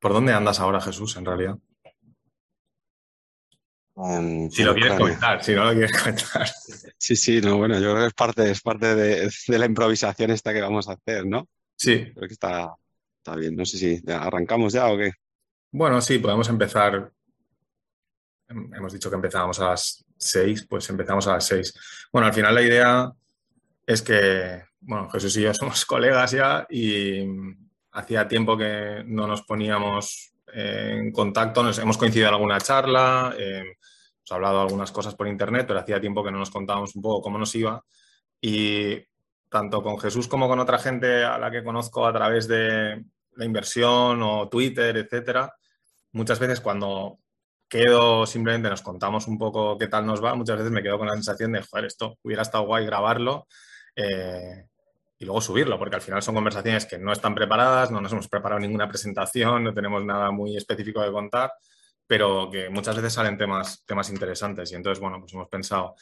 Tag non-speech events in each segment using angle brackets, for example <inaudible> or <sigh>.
¿Por dónde andas ahora, Jesús, en realidad? Si lo quieres Ucrania. comentar, si no lo quieres <laughs> comentar. Sí, sí, no, bueno, yo creo que es parte, es parte de, de la improvisación esta que vamos a hacer, ¿no? Sí, Creo que está, está bien. No sé si arrancamos ya o qué. bueno, sí, podemos empezar. Hem- Hemos dicho que empezábamos a las seis, pues empezamos a las seis. Bueno, al final la idea es que, bueno, Jesús y yo <laughs> somos colegas ya y hacía tiempo que no nos poníamos eh, en contacto, nos hemos coincidido en alguna charla, eh, hemos hablado algunas cosas por internet, pero hacía tiempo que no nos contábamos un poco cómo nos iba. Y tanto con Jesús como con otra gente a la que conozco a través de la inversión o Twitter, etcétera, muchas veces cuando quedo, simplemente nos contamos un poco qué tal nos va, muchas veces me quedo con la sensación de, joder, esto hubiera estado guay grabarlo eh, y luego subirlo, porque al final son conversaciones que no están preparadas, no nos hemos preparado ninguna presentación, no tenemos nada muy específico de contar, pero que muchas veces salen temas, temas interesantes y entonces, bueno, pues hemos pensado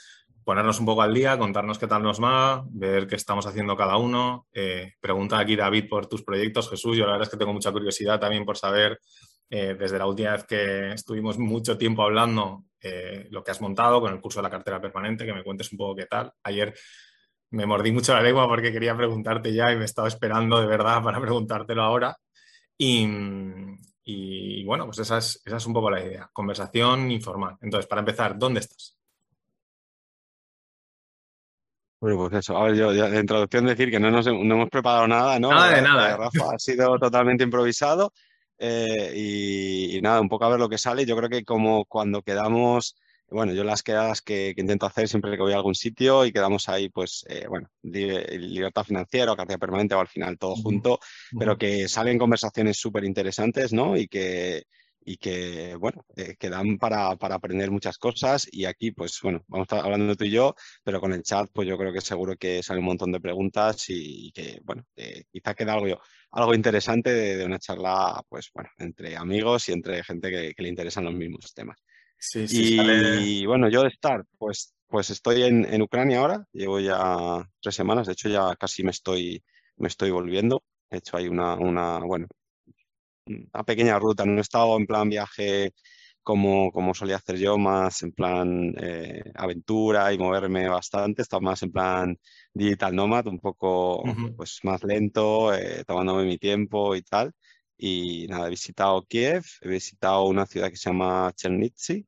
ponernos un poco al día, contarnos qué tal nos va, ver qué estamos haciendo cada uno. Eh, pregunta aquí David por tus proyectos, Jesús. Yo la verdad es que tengo mucha curiosidad también por saber, eh, desde la última vez que estuvimos mucho tiempo hablando, eh, lo que has montado con el curso de la cartera permanente, que me cuentes un poco qué tal. Ayer me mordí mucho la lengua porque quería preguntarte ya y me estaba esperando de verdad <laughs> para preguntártelo ahora. Y, y bueno, pues esa es, esa es un poco la idea, conversación informal. Entonces, para empezar, ¿dónde estás? Bueno, pues eso. A ver, yo ya de introducción decir que no, nos, no hemos preparado nada, ¿no? Nada de Eh, nada, ¿eh? Rafa, ha sido <laughs> totalmente improvisado. eh, y, y nada, un poco a ver lo que sale. Yo creo que como cuando quedamos, bueno, yo las quedadas que, que intento hacer siempre que voy a algún sitio y quedamos ahí, pues, eh, bueno, li- libertad financiera o cartera permanente o al final todo junto, pero que salen conversaciones súper interesantes, ¿no? Y que, y que, bueno, eh, que dan para, para aprender muchas cosas. Y aquí, pues, bueno, vamos a estar hablando tú y yo, pero con el chat, pues yo creo que seguro que sale un montón de preguntas y, y que, bueno, eh, quizá queda algo, algo interesante de, de una charla, pues, bueno, entre amigos y entre gente que, que le interesan los mismos temas. Sí, sí, sale. Y bueno, yo de estar, pues, pues estoy en, en Ucrania ahora, llevo ya tres semanas, de hecho ya casi me estoy, me estoy volviendo. He hecho ahí una, una, bueno, una pequeña ruta, no he estado en plan viaje como, como solía hacer yo, más en plan eh, aventura y moverme bastante, he estado más en plan digital nomad, un poco pues más lento, eh, tomándome mi tiempo y tal. Y nada, he visitado Kiev, he visitado una ciudad que se llama Chernivtsi,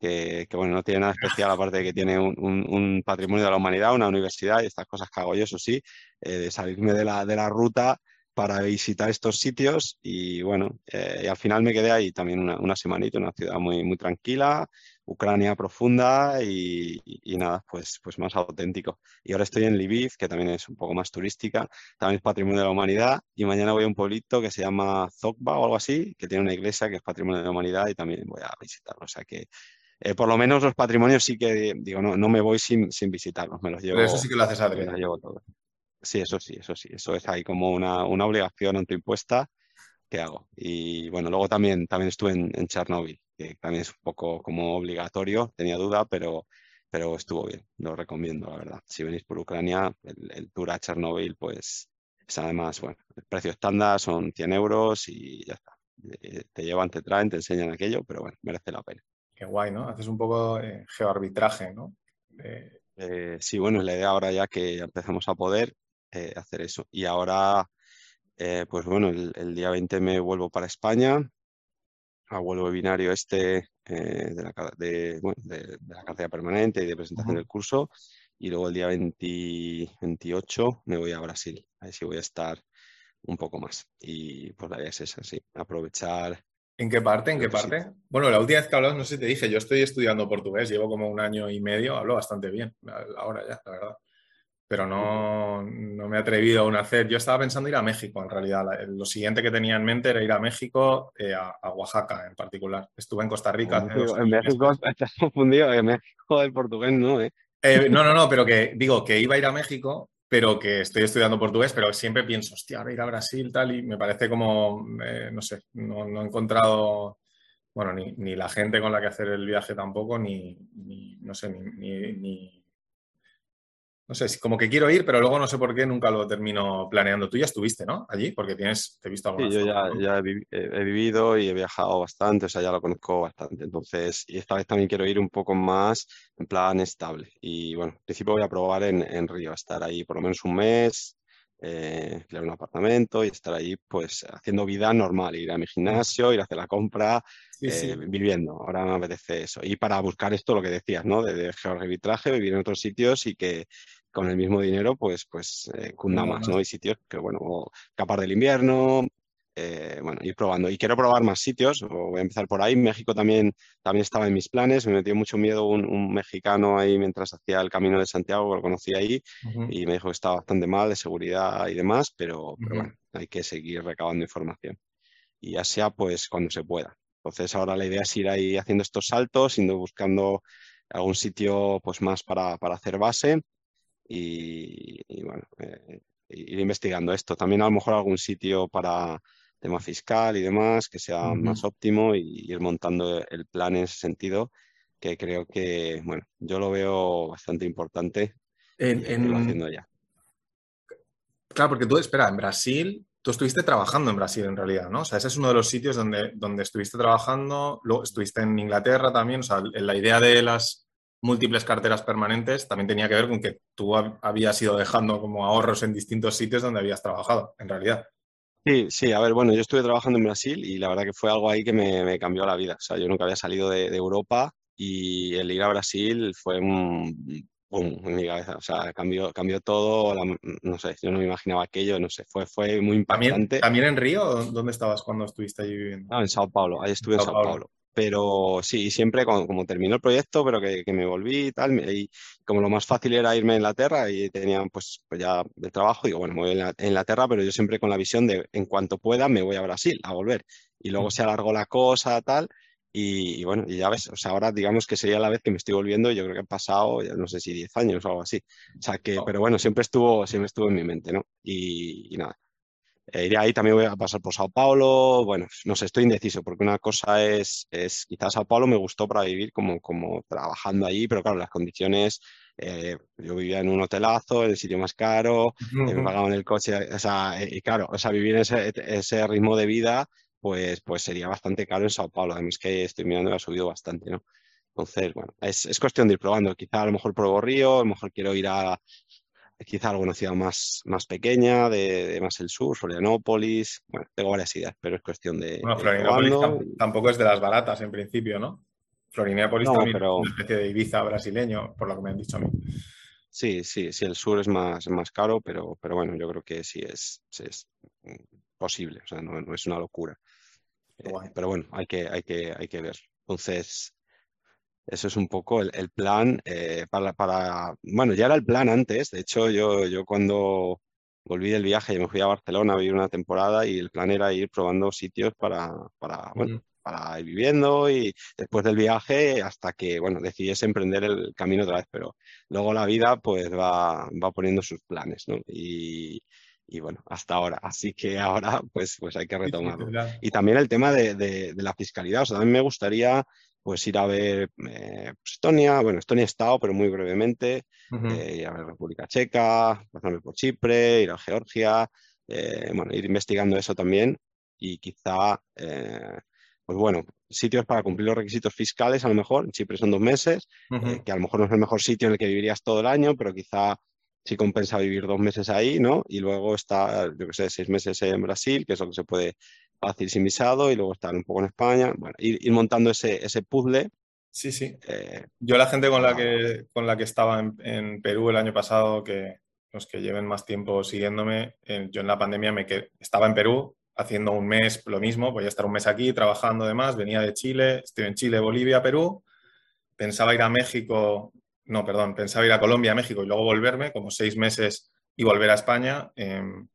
que, que, bueno, no tiene nada especial, aparte de que tiene un, un- un patrimonio de la humanidad, una universidad y estas cosas que hago yo, eso sí, eh, de salirme de la, de la ruta para visitar estos sitios y bueno, eh, y al final me quedé ahí también una, una semanita, una ciudad muy, muy tranquila, Ucrania profunda y, y nada, pues, pues más auténtico. Y ahora estoy en Lviv, que también es un poco más turística, también es patrimonio de la humanidad y mañana voy a un pueblito que se llama Zokba o algo así, que tiene una iglesia que es patrimonio de la humanidad y también voy a visitarlo, o sea que eh, por lo menos los patrimonios sí que, digo, no, no me voy sin, sin visitarlos, me los Pero eso llevo, sí que lo haces me los adrede. llevo todos. Sí, eso sí, eso sí, eso es ahí como una, una obligación autoimpuesta que hago. Y bueno, luego también, también estuve en, en Chernóbil, que también es un poco como obligatorio, tenía duda, pero, pero estuvo bien, lo recomiendo, la verdad. Si venís por Ucrania, el, el tour a Chernóbil, pues es además, bueno, el precio estándar son 100 euros y ya está. Eh, Te llevan, te traen, te enseñan aquello, pero bueno, merece la pena. Qué guay, ¿no? Haces un poco eh, geoarbitraje, ¿no? Eh, Eh, sí, bueno, es la idea ahora ya que empezamos a poder eh, hacer eso. Y ahora, eh, pues bueno, el, el día 20 me vuelvo para España, hago el webinario este eh, de la, de, bueno, de, de la cartera permanente y de presentación ujú. del curso. Y luego el día 20 28 me voy a Brasil. Ahí sí voy a estar un poco más. Y pues la idea es esa, sí, aprovechar ¿En qué parte? ¿En qué parte? Bueno, la última vez que hablamos, no sé si te dije, yo estoy estudiando portugués, llevo como un año y medio, hablo bastante bien ahora ya, la verdad. Pero no, no me he atrevido aún a hacer. Yo estaba pensando ir a México, en realidad. Lo siguiente que tenía en mente era ir a México, eh, a, a Oaxaca en particular. Estuve en Costa Rica En México, en años. México <laughs> estás confundido, en México el portugués no, ¿eh? Eh, no, no, no, pero que digo que iba a ir a México, pero que estoy estudiando portugués, pero siempre pienso, hostia, ahora ir a Brasil, tal, y me parece como, eh, no sé, no, no he encontrado, bueno, ni, ni la gente con la que hacer el viaje tampoco, ni, ni, no sé, ni- no sé, como que quiero ir, pero luego no sé por qué nunca lo termino planeando. Tú ya estuviste, ¿no? Allí, porque tienes, te he visto alguna Sí, yo ya, he, vivido y he viajado bastante, o sea, ya lo conozco bastante. Entonces, y esta vez también quiero ir un poco más en plan estable. Y bueno, en principio voy a probar en, en Río, estar ahí por lo menos un mes, eh, un apartamento y estar ahí pues haciendo vida normal, ir a mi gimnasio, ir a hacer la compra, eh, viviendo. Ahora me apetece eso. Y para buscar esto, lo que decías, ¿no? De, de georrevitraje, vivir en otros sitios y que con el mismo dinero, pues, pues eh, cunda más, ¿no? Hay sitios que, bueno, capar del invierno, eh, bueno, ir probando. Y quiero probar más sitios, voy a empezar por ahí. México también, también estaba en mis planes, me metió mucho miedo un, mexicano ahí mientras hacía el Camino de Santiago, lo conocí ahí, y me dijo que estaba bastante mal de seguridad y demás, pero, bueno, hay que seguir recabando información. Y ya sea, pues, cuando se pueda. Entonces, ahora la idea es ir ahí haciendo estos saltos, yendo buscando algún sitio pues más para, para hacer base y, bueno, eh, ir investigando esto. También a lo mejor algún sitio para tema fiscal y demás que sea más óptimo y ir montando el plan en ese sentido, que creo que, bueno, yo lo veo bastante importante en, haciendo ya. Claro, porque tú, espera, en Brasil, tú estuviste trabajando en Brasil en realidad, ¿no? O sea, ese es uno de los sitios donde, donde estuviste trabajando, luego estuviste en Inglaterra también, o sea, la idea de las múltiples carteras permanentes también tenía que ver con que tú habías ido dejando como ahorros en distintos sitios donde habías trabajado, en realidad. Sí, sí, a ver, bueno, yo estuve trabajando en Brasil y la verdad que fue algo ahí que me, cambió la vida. O sea, yo nunca había salido de, Europa y el ir a Brasil fue un boom en mi cabeza. O sea, cambió, cambió todo, no sé, yo no me imaginaba aquello, no sé, fue, fue muy impactante. ¿También, en Río? ¿Dónde estabas cuando estuviste allí viviendo? Ah, en Sao Paulo, ahí estuve en Sao Paulo. Pero sí, siempre como, terminó el proyecto, pero que, me volví y tal, y como lo más fácil era irme a Inglaterra y tenía pues, pues ya el trabajo, digo, bueno, me voy a Inglaterra, pero yo siempre con la visión de en cuanto pueda me voy a Brasil a volver. Y luego mm. se alargó la cosa, tal, y, bueno, y ya ves, o sea, ahora digamos que sería la vez que me estoy volviendo, yo creo que han pasado, ya no sé si 10 años o algo así. O sea que, pero bueno, siempre estuvo, siempre estuvo en mi mente, ¿no? y nada, eh, iré ahí, también voy a pasar por Sao Paulo. Bueno, no sé, estoy indeciso, porque una cosa es, es quizás Sao Paulo me gustó para vivir como, como trabajando allí, pero claro, las condiciones, eh, yo vivía en un hotelazo, en el sitio más caro, eh, me pagaban el coche, o sea, y claro, o sea, vivir ese, ese ritmo de vida, pues, pues sería bastante caro en Sao Paulo. Además que estoy mirando y ha subido bastante, ¿no? Entonces, bueno, es, es, cuestión de ir probando. Quizá a lo mejor pruebo Río, a lo mejor quiero ir a, quizá alguna ciudad más, más pequeña, de, más el sur, Florianópolis. Bueno, tengo varias ideas, pero es cuestión de. Bueno, Florianópolis tampoco es de las baratas en principio, ¿no? Florianópolis también es una especie de Ibiza brasileño, por lo que me han dicho a mí. Sí, sí, sí, el sur es más, más caro, pero, pero bueno, yo creo que sí es, es posible, o sea, no, es una locura. Eh, pero bueno, hay que, hay, que, hay que ver. Entonces, eso es un poco el, plan eh, para, para, bueno, ya era el plan antes. De hecho, yo, yo cuando volví del viaje, y me fui a Barcelona a vivir una temporada y el plan era ir probando sitios para, para, bueno, para ir viviendo y después del viaje hasta que, bueno, decidiese emprender el camino otra vez. Pero luego la vida pues va, va poniendo sus planes, ¿no? Y, y bueno, hasta ahora. Así que ahora pues, pues hay que retomarlo. Y también el tema de, de, de la fiscalidad. O sea, también me gustaría pues ir a ver eh, pues, Estonia, bueno, Estonia he estado, pero muy brevemente, eh, ir a ver República Checa, pasarme por Chipre, ir a Georgia, eh, bueno, ir investigando eso también. Y quizá, pues bueno, sitios para cumplir los requisitos fiscales a lo mejor, en Chipre son dos meses, que a lo mejor no es el mejor sitio en el que vivirías todo el año, pero quizá sí compensa vivir dos meses ahí, ¿no? Y luego está, yo qué sé, seis meses en Brasil, que es lo que se puede fácil sin visado y luego estar un poco en España. Bueno, ir, montando ese, ese puzzle. Sí, sí. Eh, yo la gente con la que, con la que estaba en, Perú el año pasado, que los que lleven más tiempo siguiéndome, eh, yo en la pandemia me quedé, estaba en Perú haciendo un mes lo mismo, voy a estar un mes aquí trabajando demás, venía de Chile, estoy en Chile, Bolivia, Perú, pensaba ir a México, no, perdón, pensaba ir a Colombia, México y luego volverme, como seis meses y volver a España. Em,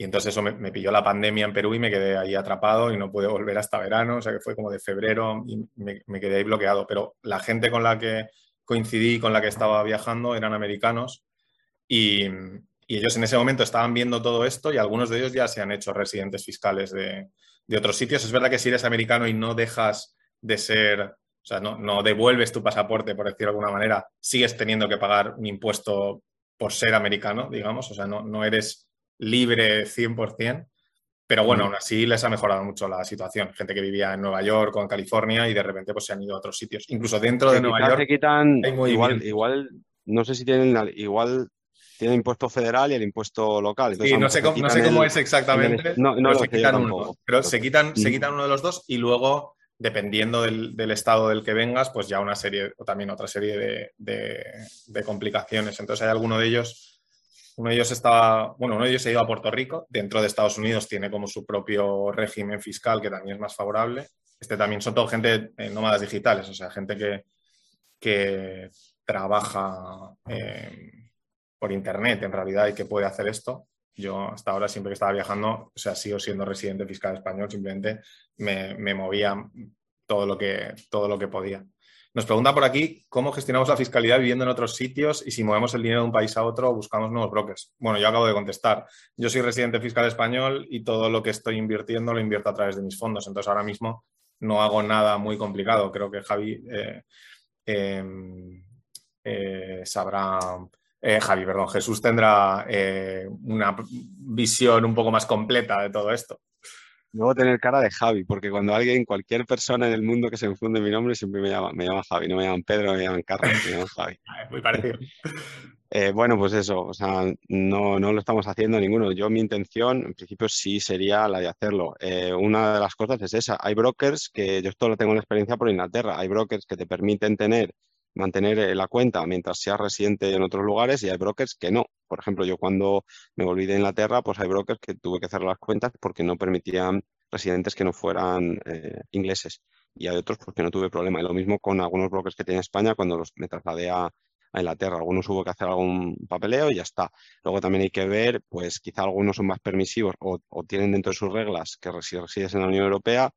y entonces eso me, pilló la pandemia en Perú y me quedé ahí atrapado y no pude volver hasta verano, o sea que fue como de febrero y me, quedé ahí bloqueado. Pero la gente con la que coincidí, con la que estaba viajando, eran americanos y, ellos en ese momento estaban viendo todo esto y algunos de ellos ya se han hecho residentes fiscales de, otros sitios. Es verdad que si eres americano y no dejas de ser, o sea, no, no devuelves tu pasaporte, por decirlo de alguna manera, sigues teniendo que pagar un impuesto por ser americano, digamos, o sea, no, no eres libre 100%, pero bueno, aún así les ha mejorado mucho la situación. Gente que vivía en Nueva York o en California y de repente pues se han ido a otros sitios. Incluso dentro de Nueva York. quitan, igual, igual, no sé si tienen, igual tienen impuesto federal y el impuesto local. sí, no sé, cómo, no sé cómo es exactamente, no, no pero, se quitan, uno, pero se quitan, se quitan uno de los dos y luego, dependiendo del, del, estado del que vengas, pues ya una serie, o también otra serie de, de, de complicaciones. Entonces hay alguno de ellos uno de ellos estaba, bueno, uno de ellos se ha ido a Puerto Rico, dentro de Estados Unidos tiene como su propio régimen fiscal que también es más favorable. Este también son todo gente eh, nómadas digitales, o sea, gente que, que trabaja eh, por internet en realidad y que puede hacer esto. Yo hasta ahora siempre que estaba viajando, o sea, sigo siendo residente fiscal español, simplemente me, me movía todo lo que, todo lo que podía. Nos pregunta por aquí cómo gestionamos la fiscalidad viviendo en otros sitios y si movemos el dinero de un país a otro o buscamos nuevos brokers. Bueno, yo acabo de contestar. Yo soy residente fiscal español y todo lo que estoy invirtiendo lo invierto a través de mis fondos. Entonces ahora mismo no hago nada muy complicado. Creo que Javi eh, em, eh, sabrá. Eh, Javi, perdón, Jesús tendrá una visión un poco más completa de todo esto. Debo tener cara de Javi, porque cuando alguien, cualquier persona en el mundo que se infunde mi nombre, siempre me llama, me llama Javi, no me llaman Pedro, me llaman Carlos, me llaman Javi. <laughs> Muy parecido. <laughs> Eh, bueno, pues eso, o sea, no, no, lo estamos haciendo ninguno. Yo mi intención, en principio, sí sería la de hacerlo. Eh, una de las cosas es esa. Hay brokers que, yo esto lo tengo en experiencia por Inglaterra, hay brokers que te permiten tener mantener eh, la cuenta mientras seas residente en otros lugares y hay brokers que no. Por ejemplo, yo cuando me volví de Inglaterra, pues hay brokers que tuve que cerrar las cuentas porque no permitían residentes que no fueran eh, ingleses y hay otros porque no tuve problema. Y lo mismo con algunos brokers que tiene España cuando los, me trasladé a, Inglaterra. Algunos hubo que hacer algún papeleo y ya está. Luego también hay que ver, pues quizá algunos son más permisivos o, o tienen dentro de sus reglas que si resides en la Unión Europea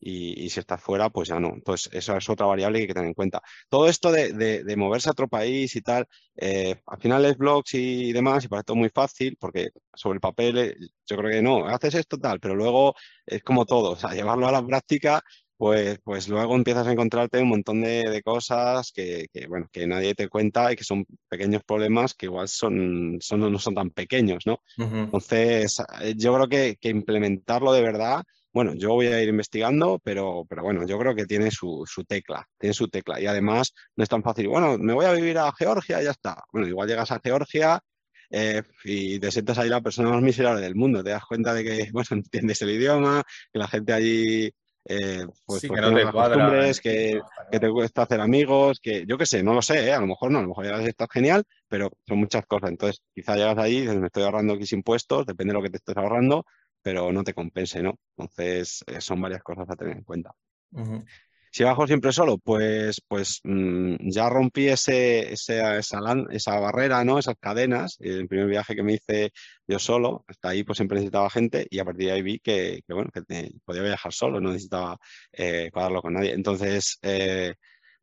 y, si estás fuera, pues ya no. Entonces, eso es otra variable que hay que tener en cuenta. Todo esto de, moverse a otro país y tal, eh, al final es blogs y demás, y parece todo muy fácil, porque sobre el papel eh, yo creo que no, haces esto tal, pero luego es como todo, o sea, llevarlo a la práctica, pues, pues luego empiezas a encontrarte un montón de, cosas que, bueno, que nadie te cuenta y que son pequeños problemas que igual son, son no son tan pequeños, ¿no? Entonces, eh, yo creo que, que implementarlo de verdad bueno, yo voy a ir investigando, pero, pero bueno, yo creo que tiene su, tecla, tiene su tecla. Y además no es tan fácil, bueno, me voy a vivir a Georgia y ya está. Bueno, igual llegas a Georgia eh, y te sientas ahí la persona más miserable del mundo. Te das cuenta de que, <laughs> bueno, entiendes el idioma, que la gente allí eh, pues, pues que te costumbres, que, te cuesta hacer amigos, que yo qué sé, no lo sé, ¿eh? a lo mejor no, a lo mejor llegas estás genial, pero son muchas cosas. Entonces, quizá llegas ahí y dices, me estoy ahorrando X impuestos, depende de lo que te estés ahorrando, pero no te compense, ¿no? Entonces, eh, son varias cosas a tener en cuenta. Si bajo siempre solo, pues, pues mm, ya rompí ese, esa, esa, barrera, ¿no? Esas cadenas. El primer viaje que me hice yo solo, hasta ahí pues siempre necesitaba gente y a partir de ahí vi que, bueno, que podía viajar solo, no necesitaba eh, cuadrarlo con nadie. Entonces, eh,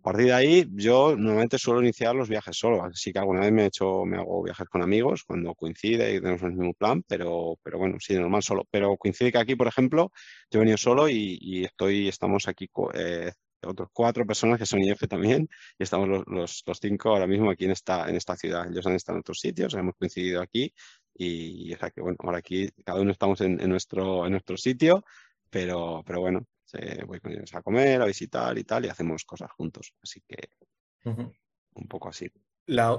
a partir de ahí, yo normalmente suelo iniciar los viajes solo, así que alguna vez me he hecho, me hago viajes con amigos cuando coincide y tenemos el mismo plan, pero, pero bueno, sí, normal solo. Pero coincide que aquí, por ejemplo, yo he venido solo y, estoy, estamos aquí eh, otros cuatro personas que son IF también, y estamos los, los, cinco ahora mismo aquí en esta, en esta ciudad. Ellos han estado en otros sitios, hemos coincidido aquí, y, o sea que bueno, ahora aquí cada uno estamos en, en nuestro, en nuestro sitio, pero, pero bueno, voy con ellos a comer, a visitar y tal, y hacemos cosas juntos. Así que un poco así. La,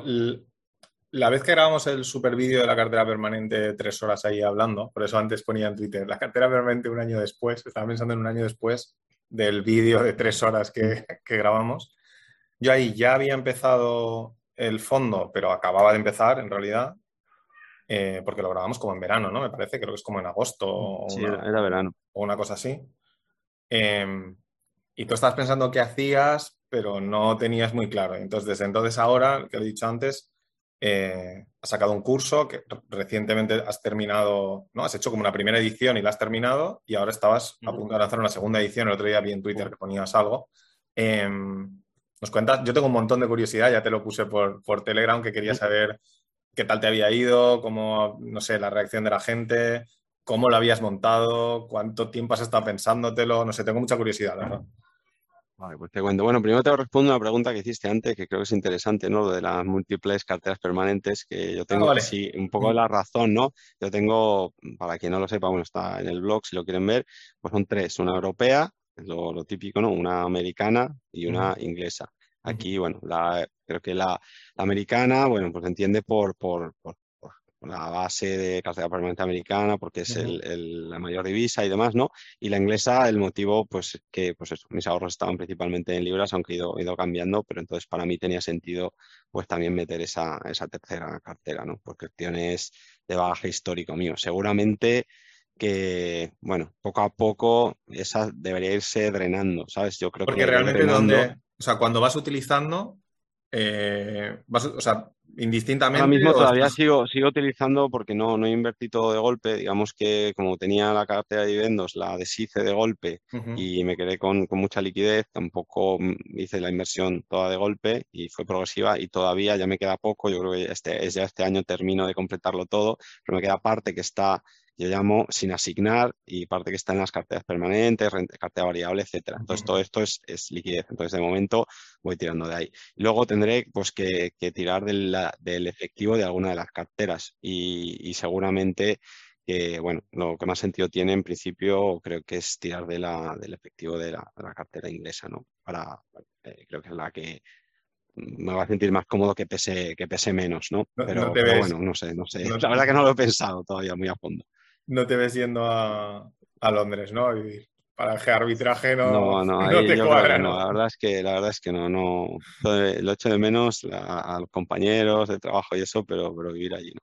la, vez que grabamos el super vídeo de la cartera permanente, tres horas ahí hablando, por eso antes ponía en Twitter, la cartera permanente un año después, estaba pensando en un año después del vídeo de tres horas que, que grabamos. Yo ahí ya había empezado el fondo, pero acababa de empezar en realidad, eh, porque lo grabamos como en verano, ¿no? Me parece, creo que es como en agosto. Sí, era verano. O una cosa así. Em, y tú estabas pensando qué hacías, pero no tenías muy claro. Entonces, desde entonces ahora, que he dicho antes, eh, has sacado un curso que recientemente has terminado, ¿no? Has hecho como una primera edición y la has terminado y ahora estabas a punto de lanzar una segunda edición. El otro día vi en Twitter que ponías algo. Em, nos cuentas, yo tengo un montón de curiosidad, ya te lo puse por, por Telegram, que quería saber qué tal te había ido, cómo, no sé, la reacción de la gente, cómo lo habías montado, cuánto tiempo has estado pensándotelo, no sé, tengo mucha curiosidad, verdad. Vale, pues te cuento. Bueno, primero te respondo una pregunta que hiciste antes, que creo que es interesante, ¿no? Lo de las múltiples carteras permanentes, que yo Ah, tengo, vale. sí, un poco la razón, ¿no? Yo tengo, para quien no lo sepa, bueno, está en el blog, si lo quieren ver, pues son tres, una europea, lo, lo típico, ¿no? Una americana y una inglesa. Aquí, bueno, la, creo que la, la americana, bueno, pues se entiende por, por, por, por la base de cartera permanente americana, porque es el- el- la mayor divisa y demás, ¿no? Y la inglesa, el motivo, pues que pues eso, mis ahorros estaban principalmente en libras, aunque he ido, he ido cambiando, pero entonces para mí tenía sentido pues también meter esa, esa tercera cartera, ¿no? Por cuestiones de bagaje histórico mío. Seguramente que, bueno, poco a poco esa debería irse drenando, ¿sabes? Yo creo que Porque iré realmente drenando. donde, o sea, cuando vas utilizando, eh, vas, o sea, Ahora indistintamente mismo o todavía estás... sigo, sigo utilizando porque no, no invertí todo de golpe. Digamos que como tenía la cartera de dividendos, la deshice de golpe y me quedé con, con mucha liquidez. Tampoco mm, hice la inversión toda de golpe y fue progresiva y todavía ya me queda poco. Yo creo que este, es ya este año termino de completarlo todo, pero me queda parte que está, yo llamo sin asignar y parte que está en las carteras permanentes, renta- cartera variable, etcétera. Entonces todo esto es, es liquidez. Entonces de momento voy tirando de ahí. Luego tendré pues, que, que tirar del, del efectivo de alguna de las carteras y, y seguramente que, bueno, lo que más sentido tiene en principio creo que es tirar de la, del efectivo de la, de la cartera inglesa, ¿no? Para, eh, creo que es la que me va a sentir más cómodo que pese, que pese menos, ¿no? No, no Pero, te pero bueno, no sé, no sé. no, <laughs> La verdad que no lo he pensado todavía muy a fondo. No te ves yendo a, a Londres, ¿no? A vivir. Para el arbitraje no, No, no, <laughs> no ahí te yo creo que cuadra, no. ¿no? La verdad es que, la verdad es que no, no. Lo echo de menos a los compañeros de trabajo y eso, pero, pero vivir allí no.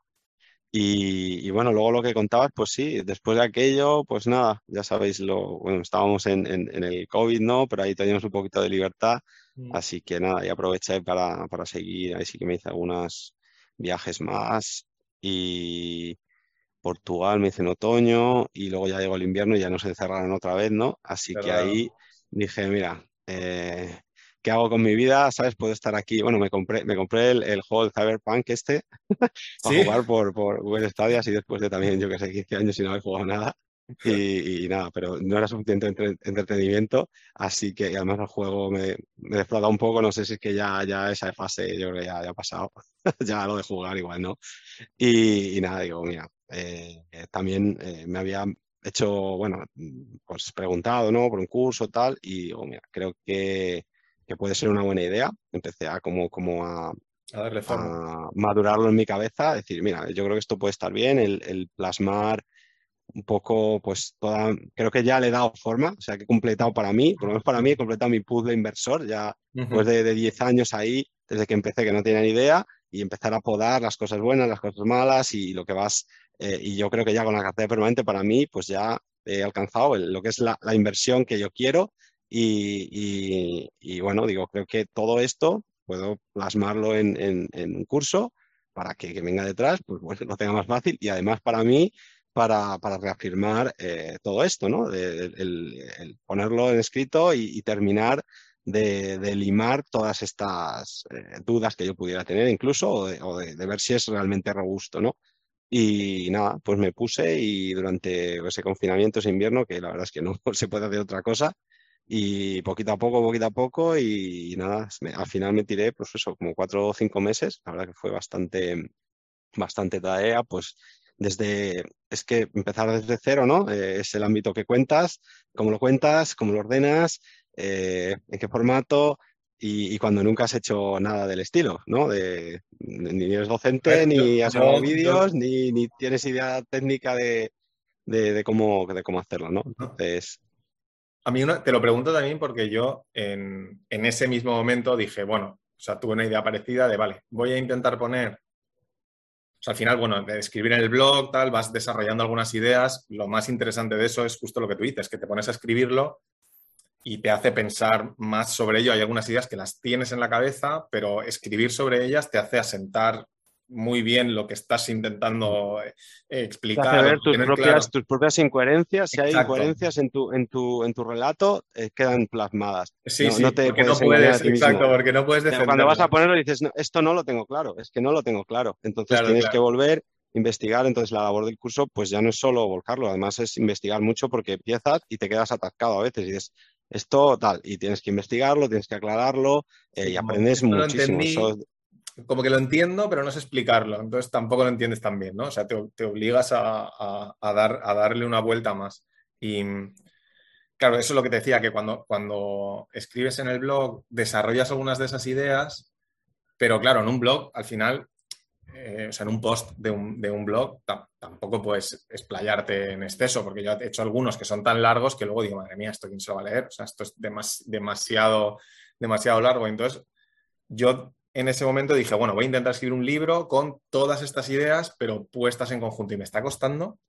Y, y bueno, luego lo que contabas, pues sí, después de aquello, pues nada, ya sabéis, lo, bueno, estábamos en, en, en el COVID, ¿no? Pero ahí teníamos un poquito de libertad, Mm. así que nada, y aproveché para, para seguir, ahí sí que me hice algunos viajes más y Portugal me hice en otoño y luego ya llegó el invierno y ya nos encerraron otra vez, ¿no? Así que ahí dije, mira, eh, ¿qué hago con mi vida? ¿Sabes? Puedo estar aquí. Bueno, me compré, me compré el, el juego de Cyberpunk este <laughs> para ¿Sí? jugar por, por Google Stadia, así después de también, yo que sé, 15 años sin haber jugado nada. <laughs> Y, y nada, pero no era suficiente entre- entretenimiento, así que y además el juego me, me defrauda un poco, no sé si es que ya, ya esa fase yo creo que ya, ya ha pasado, <laughs> ya lo de jugar igual, ¿no? Y, y nada, digo, mira, eh, eh, también eh, me había hecho, bueno, mm, pues preguntado, ¿no? Por un curso tal, y digo, mira, creo que, que puede ser una buena idea. Empecé a como, como a, A darle forma. a madurarlo en mi cabeza, decir, mira, yo creo que esto puede estar bien, el, el plasmar un poco, pues toda, creo que ya le he dado forma, o sea, que he completado para mí, por lo menos para mí, he completado mi puzzle inversor, ya después Ujú. de, de 10 años ahí, desde que empecé que no tenía ni idea, y empezar a podar las cosas buenas, las cosas malas, y lo que vas, eh, y yo creo que ya con la cartera permanente para mí, pues ya he alcanzado el- lo que es la, la inversión que yo quiero, y, y- y bueno, digo, creo que todo esto puedo plasmarlo en, en- en un curso para que, que venga detrás, pues bueno, <laughs> lo tenga más fácil, y además para mí para, para reafirmar eh, todo esto, ¿no? De- el, el- ponerlo en escrito y, y terminar de, de limar todas estas eh, dudas que yo pudiera tener incluso o, de, o de ver si es realmente robusto, ¿no? Y nada, pues me puse y durante ese confinamiento, ese invierno, que la verdad es que no <laughs> se puede hacer otra cosa, y poquito a poco, poquito a poco, y, nada, me- al final me tiré, pues eso, como cuatro o cinco meses, la verdad que fue bastante, bastante tarea, pues desde, es que empezar desde cero, ¿no? Eh, es el ámbito que cuentas, cómo lo cuentas, cómo lo ordenas, eh, en qué formato y, y cuando nunca has hecho nada del estilo, ¿no? De, ni eres docente, ni has grabado vídeos, ni, ni tienes idea técnica de, de, de cómo, de cómo hacerlo, ¿no? Entonces, A mí una- te lo pregunto también porque yo en, en ese mismo momento dije, bueno, o sea, tuve una idea parecida de, vale, voy a intentar poner, o sea, al final, bueno, de escribir en el blog, tal, vas desarrollando algunas ideas. Lo más interesante de eso es justo lo que tú dices, que te pones a escribirlo y te hace pensar más sobre ello. Hay algunas ideas que las tienes en la cabeza, pero escribir sobre ellas te hace asentar muy bien lo que estás intentando eh, te hace explicar ver tus propias, claro. tus propias incoherencias. Si hay incoherencias en tu, en tu, en tu relato, eh, quedan plasmadas. Sí, no, sí, no te porque no puedes mismo. exacto, porque no puedes Pero cuando vas a defenderlo. ponerlo dices, no, esto no lo tengo claro, es que no lo tengo claro. Entonces Claro, tienes claro. que volver, investigar. Entonces la labor del curso, pues ya no es solo volcarlo, además es investigar mucho porque empiezas y te quedas atascado a veces y dices, esto tal, y tienes que investigarlo, tienes que aclararlo eh, y aprendes muchísimo. Como que lo entiendo, pero no sé explicarlo, entonces tampoco lo entiendes tan bien, ¿no? O sea, te, obligas a, dar, a darle una vuelta más. Y claro, eso es lo que te decía, que cuando, cuando escribes en el blog desarrollas algunas de esas ideas, pero claro, en un blog al final eh, o sea, en un post de un, blog tampoco puedes explayarte en exceso, porque yo he hecho algunos que son tan largos que luego digo, madre mía, ¿esto quién se lo va a leer? O sea, esto es demasiado, demasiado largo. Entonces, yo en ese momento dije, bueno, voy a intentar escribir un libro con todas estas ideas, pero puestas en conjunto y me está costando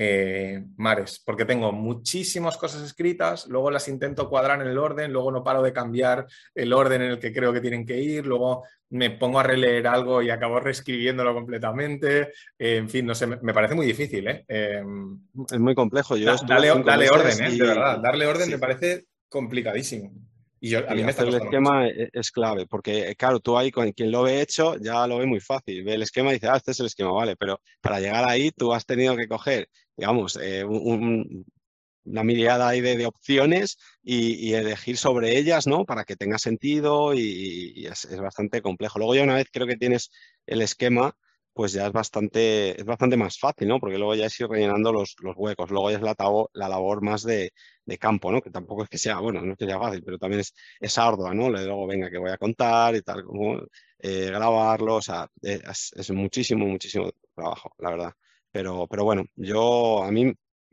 eh, mares, porque tengo muchísimas cosas escritas, luego las intento cuadrar en el orden, luego no paro de cambiar el orden en el que creo que tienen que ir, luego me pongo a releer algo y acabo reescribiéndolo completamente, eh, en fin, no sé, me, parece muy difícil. ¿eh? Es muy complejo. Yo dale, orden, de verdad, darle orden me parece complicadísimo. Y a mí me el esquema e, es, clave, porque claro, tú ahí con quien lo ve hecho ya lo ve muy fácil. Ve el esquema y dice, ah, este es el esquema, vale, pero para llegar ahí tú has tenido que coger, digamos, eh, una mirada ahí de, opciones y, elegir sobre ellas, ¿no? Para que tenga sentido y, es, es, bastante complejo. Luego ya una vez creo que tienes el esquema, pues ya es bastante, es bastante más fácil, ¿no? Porque luego ya es ir rellenando los, huecos, luego ya es la, la labor más de, campo, ¿no? Que tampoco es que sea, bueno, no es que sea fácil, pero también es, es ardua, ¿no? Luego, venga, que voy a contar y tal, como eh, grabarlo, o sea, es, muchísimo, muchísimo trabajo, la verdad. Pero, pero bueno, yo, a mí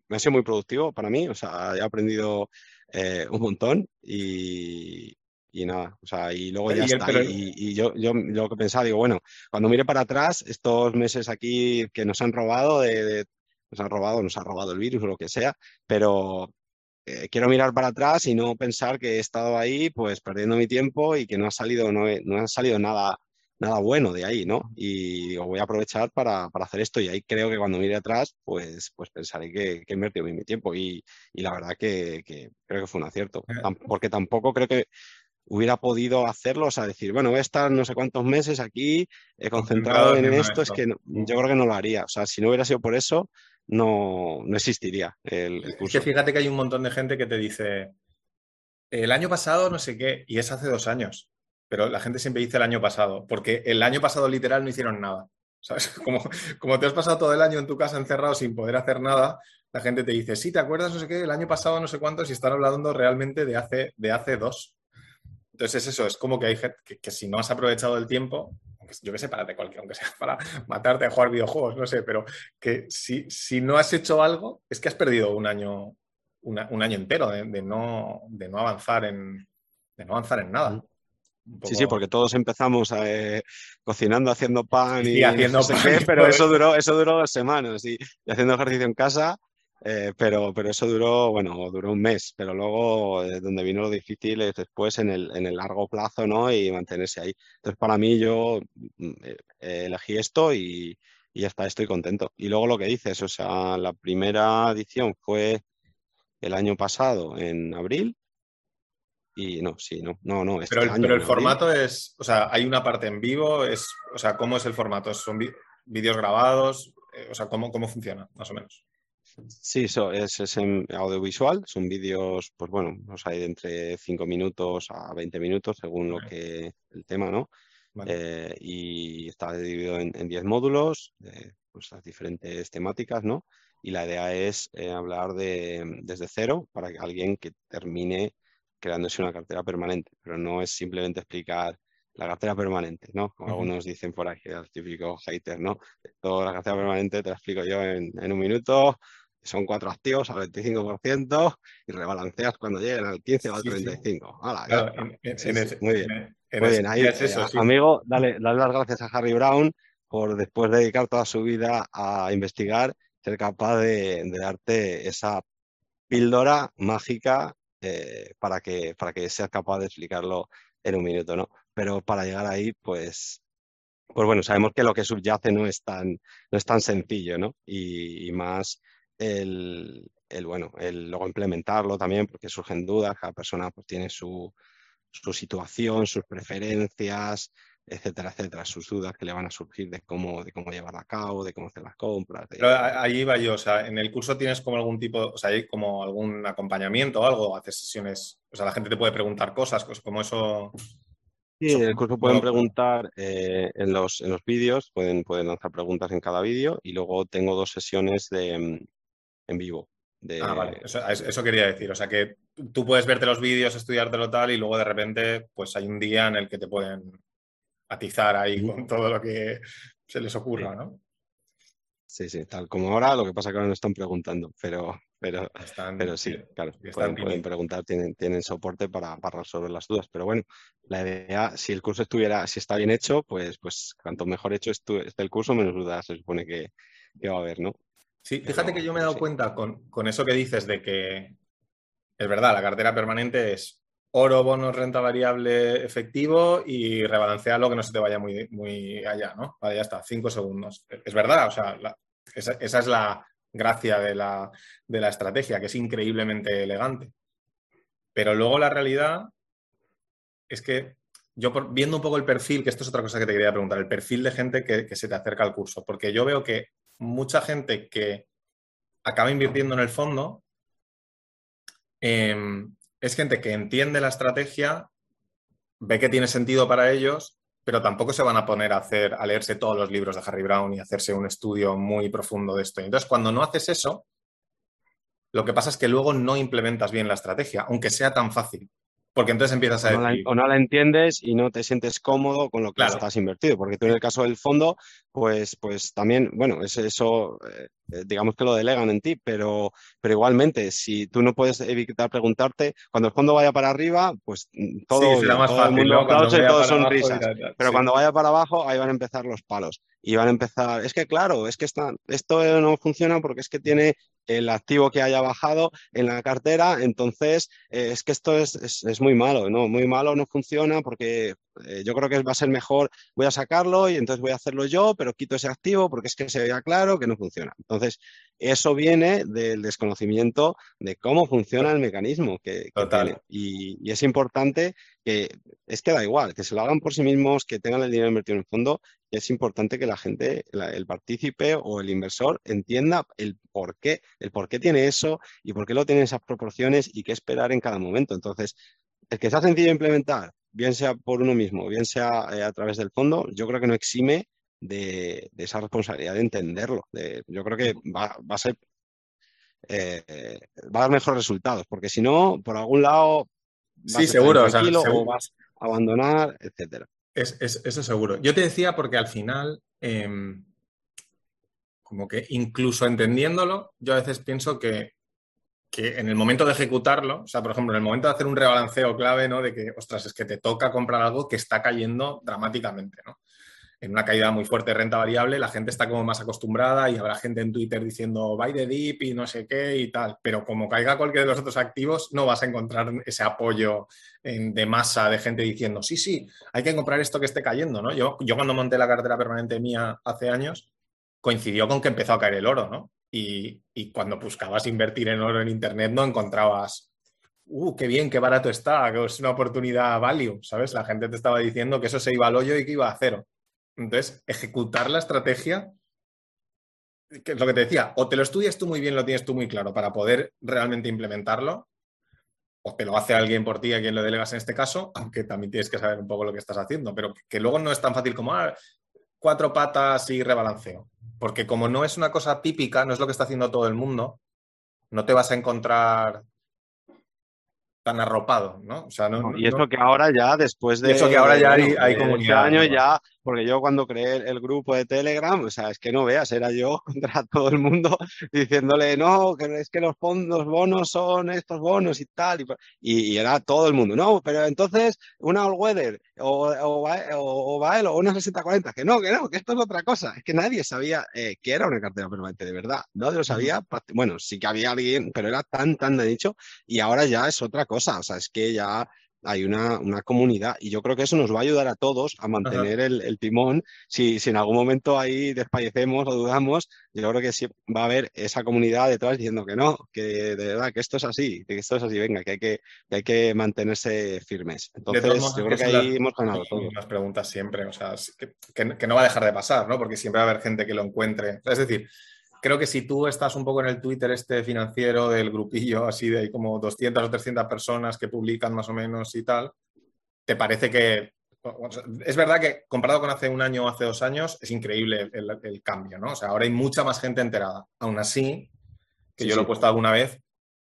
me ha sido muy productivo para mí, o sea, he aprendido eh, un montón y, y nada, o sea, y luego ya está. Y, yo, yo lo que pensaba, digo, bueno, cuando mire para atrás, estos meses aquí que nos han robado, de, nos han robado, nos ha robado el virus o lo que sea, pero eh, quiero mirar para atrás y no pensar que he estado ahí, pues perdiendo mi tiempo y que no ha salido, no, no ha salido nada, nada bueno de ahí, ¿no? Y digo, voy a aprovechar para, para, hacer esto y ahí creo que cuando mire atrás, pues, pues pensaré que, que he invertido mi tiempo y, y la verdad que, que, creo que fue un acierto, eh. porque tampoco creo que hubiera podido hacerlo, o sea, decir, bueno, voy a estar no sé cuántos meses aquí he concentrado en esto, es que yo creo que no lo haría. O sea, si no hubiera sido por eso, no, no existiría el, curso. Es que fíjate que hay un montón de gente que te dice, el año pasado no sé qué, y es hace dos años, pero la gente siempre dice el año pasado, porque el año pasado literal no hicieron nada. ¿Sabes? <laughs> Como, como te has pasado todo el año en tu casa encerrado sin poder hacer nada, la gente te dice, sí, ¿te acuerdas no sé qué? El año pasado no sé cuántos y están hablando realmente de hace, de hace dos. Entonces es eso, es como que hay gente que, si no has aprovechado el tiempo, yo qué sé, para cualquier, aunque sea <laughs> para matarte a jugar videojuegos, no sé, pero que si, si no has hecho algo, es que has perdido un año, un año entero de, no, de, no avanzar en, de no avanzar en nada. Sí, sí, porque todos empezamos eh, cocinando, haciendo pan y, haciendo <laughs> pero eso duró, eso duró dos semanas y haciendo ejercicio en casa eh, pero, pero eso duró, bueno, duró un mes, pero luego eh, donde vino lo difícil es después en el, en el largo plazo, ¿no? Y mantenerse ahí. Entonces, para mí, yo mm, eh, elegí esto y, y ya está, estoy contento. Y luego lo que dices, o sea, la primera edición fue el año pasado, en abril, y no, sí, no, no, no. Este pero el, pero el formato es, o sea, hay una parte en vivo, es, o sea, ¿cómo es el formato? ¿Son vídeos grabados? o sea, ¿cómo, ¿cómo funciona, más o menos? Sí, eso es, es en audiovisual, son vídeos, pues bueno, los hay de entre 5 minutos a 20 minutos según lo que el tema, ¿no? Eh, y está dividido en 10 módulos, pues las diferentes temáticas, ¿no? Y la idea es eh, hablar de, desde cero para que alguien que termine creándose una cartera permanente, pero no es simplemente explicar la cartera permanente, ¿no? Como algunos dicen por aquí, el típico hater, ¿no? Toda la cartera permanente te la explico yo en, en un minuto, son cuatro activos al 25% y rebalanceas cuando lleguen al 15 o al 35. muy bien. muy bien. Ahí, eso, amigo, dale, dale las gracias a Harry Brown por después de dedicar toda su vida a investigar, ser capaz de, darte esa píldora mágica eh, para, que, para que seas capaz de explicarlo en un minuto, ¿no? Pero para llegar ahí, pues, pues bueno, sabemos que lo que subyace no es tan, no es tan sencillo, ¿no? y más el, bueno, el luego implementarlo también, porque surgen dudas, cada persona pues, tiene su, su situación, sus preferencias, etcétera, etcétera, sus dudas que le van a surgir de cómo, de cómo llevarla a cabo, de cómo hacer las compras. Pero allí va yo, o sea, en el curso tienes como algún tipo, o sea, hay como algún acompañamiento o algo, haces sesiones o sea, la gente te puede preguntar cosas, como eso. Sí, el curso pueden preguntar eh, en los, en los vídeos, pueden, pueden lanzar preguntas en cada vídeo y luego tengo dos sesiones de, en vivo. De... Ah, vale, eso, quería decir, o sea que tú puedes verte los vídeos, estudiártelo tal y luego de repente pues hay un día en el que te pueden atizar ahí con todo lo que se les ocurra, ¿no? Sí, sí, tal como ahora, lo que pasa es que ahora no están preguntando, pero, pero, pero sí, claro, pueden, preguntar, tienen, tienen soporte para, resolver las dudas. Pero bueno, la idea, si el curso estuviera, si está bien hecho, pues, pues cuanto mejor hecho esté el curso, menos dudas se supone que, va a haber, ¿no? Sí, fíjate que yo me he dado cuenta con, con, eso que dices de que es verdad, la cartera permanente es oro, bonos, renta variable, efectivo y rebalancearlo que no se te vaya muy, muy allá, ¿no? Vale, ya está, cinco segundos. Es verdad, o sea, esa, es la gracia de la, estrategia, que es increíblemente elegante. Pero luego la realidad es que yo viendo un poco el perfil, que esto es otra cosa que te quería preguntar, el perfil de gente que, que se te acerca al curso, porque yo veo que mucha gente que acaba invirtiendo en el fondo eh, es gente que entiende la estrategia, ve que tiene sentido para ellos, pero tampoco se van a poner a hacer, a leerse todos los libros de Harry Brown y hacerse un estudio muy profundo de esto. Entonces, cuando no haces eso, lo que pasa es que luego no implementas bien la estrategia, aunque sea tan fácil. Porque entonces empiezas a decir... o no la entiendes y no te sientes cómodo con lo que estás invertido. Porque tú en el caso del fondo, pues, pues también, bueno, es eso, eh, digamos que lo delegan en ti, pero, pero igualmente, si tú no puedes evitar preguntarte, cuando el fondo vaya para arriba, pues mm, todo, sí, más fácil, el mundo todos son risas. Pero cuando vaya para abajo, ahí van a empezar los palos. Y van a empezar, es que claro, es que esto no funciona porque es que tiene el activo que haya bajado en la cartera, entonces eh, es que esto es, es, muy malo, ¿no? Muy malo, no funciona porque eh, yo creo que va a ser mejor, voy a sacarlo y entonces voy a hacerlo yo, pero quito ese activo porque es que se vea claro que no funciona. Entonces, eso viene del desconocimiento de cómo funciona el mecanismo que, tiene. Y, es importante que, es que da igual, que se lo hagan por sí mismos, que tengan el dinero invertido en el fondo, es importante que la gente, el partícipe o el inversor entienda el por qué, el por qué tiene eso y por qué lo tiene en esas proporciones y qué esperar en cada momento. Entonces, el que sea sencillo de implementar, bien sea por uno mismo, bien sea eh, a través del fondo, yo creo que no exime de, esa responsabilidad de entenderlo. yo creo que va, a ser eh, va a dar mejores resultados, porque si no, por algún lado sí, seguro, o, vas a abandonar, etcétera. Es, eso seguro. Yo te decía porque al final, em, como que incluso entendiéndolo, yo a veces pienso que que en el momento de ejecutarlo, o sea, por ejemplo, en el momento de hacer un rebalanceo clave, ¿no? De que, ostras, es que te toca comprar algo que está cayendo dramáticamente, ¿no? En una caída muy fuerte de renta variable, la gente está como más acostumbrada y habrá gente en Twitter diciendo buy the dip y no sé qué y tal, pero como caiga cualquiera de los otros activos, no vas a encontrar ese apoyo de masa de gente diciendo, sí, sí, hay que comprar esto que esté cayendo, ¿no? Yo, yo cuando monté la cartera permanente mía hace años, coincidió con que empezó a caer el oro, ¿no? Y, cuando buscabas invertir en oro en Internet no encontrabas, ¡uh, qué bien, qué barato está! Que es una oportunidad value, ¿sabes? La gente te estaba diciendo que eso se iba al hoyo y que iba a cero. Entonces, ejecutar la estrategia, que es lo que te decía, o te lo estudias tú muy bien, lo tienes tú muy claro para poder realmente implementarlo, o te lo hace alguien por ti, a quien lo delegas en este caso, aunque también tienes que saber un poco lo que estás haciendo, pero que luego no es tan fácil como ah, cuatro patas y rebalanceo. Porque como no es una cosa típica, no es lo que está haciendo todo el mundo, no te vas a encontrar tan arropado, ¿no? y eso que ahora ya, después de... Eso que ahora ya hay, hay comunidad. año ya porque yo cuando creé el, grupo de Telegram, o sea, es que no veas, era yo <laughs> contra todo el mundo diciéndole, no, que es que los fondos bonos son estos bonos y tal, y, era todo el mundo, no, pero entonces una All Weather o, o, o, o, o una 6040, que no, que no, que esto es otra cosa, es que nadie sabía eh, que era una cartera permanente, de verdad, nadie lo sabía, bueno, sí que había alguien, pero era tan, tan de dicho, y ahora ya es otra cosa, o sea, es que ya hay una, comunidad y yo creo que eso nos va a ayudar a todos a mantener el, timón. Si, si, en algún momento ahí desfallecemos o dudamos, yo creo que sí va a haber esa comunidad detrás diciendo que no, que de verdad que esto es así, que esto es así, venga, que hay que, hay que mantenerse firmes. Entonces, yo creo que ahí hemos ganado todo. Las preguntas siempre, o sea, que, que, no va a dejar de pasar, ¿no? Porque siempre va a haber gente que lo encuentre. Es decir, creo que si tú estás un poco en el Twitter este financiero del grupillo, así de hay como 200 o 300 personas que publican más o menos y tal, te parece que... Es verdad que comparado con hace un año o hace dos años, es increíble el, cambio, ¿no? O sea, ahora hay mucha más gente enterada. Aún así, que yo lo he puesto alguna vez,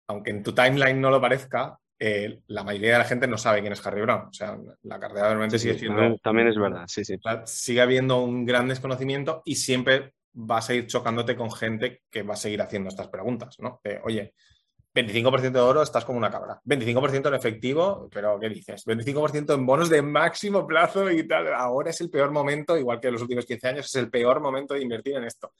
aunque en tu timeline no lo parezca, eh, la mayoría de la gente no sabe quién es Harry Brown. O sea, la cartera realmente sigue siendo. También, es verdad, sí, sí. Sigue habiendo un gran desconocimiento y siempre vas a ir chocándote con gente que va a seguir haciendo estas preguntas, ¿no? oye, 25% de oro, estás como una cabra. 25% en efectivo, pero ¿qué dices? 25% en bonos de máximo plazo y tal. Ahora es el peor momento, igual que en los últimos 15 años, es el peor momento de invertir en esto.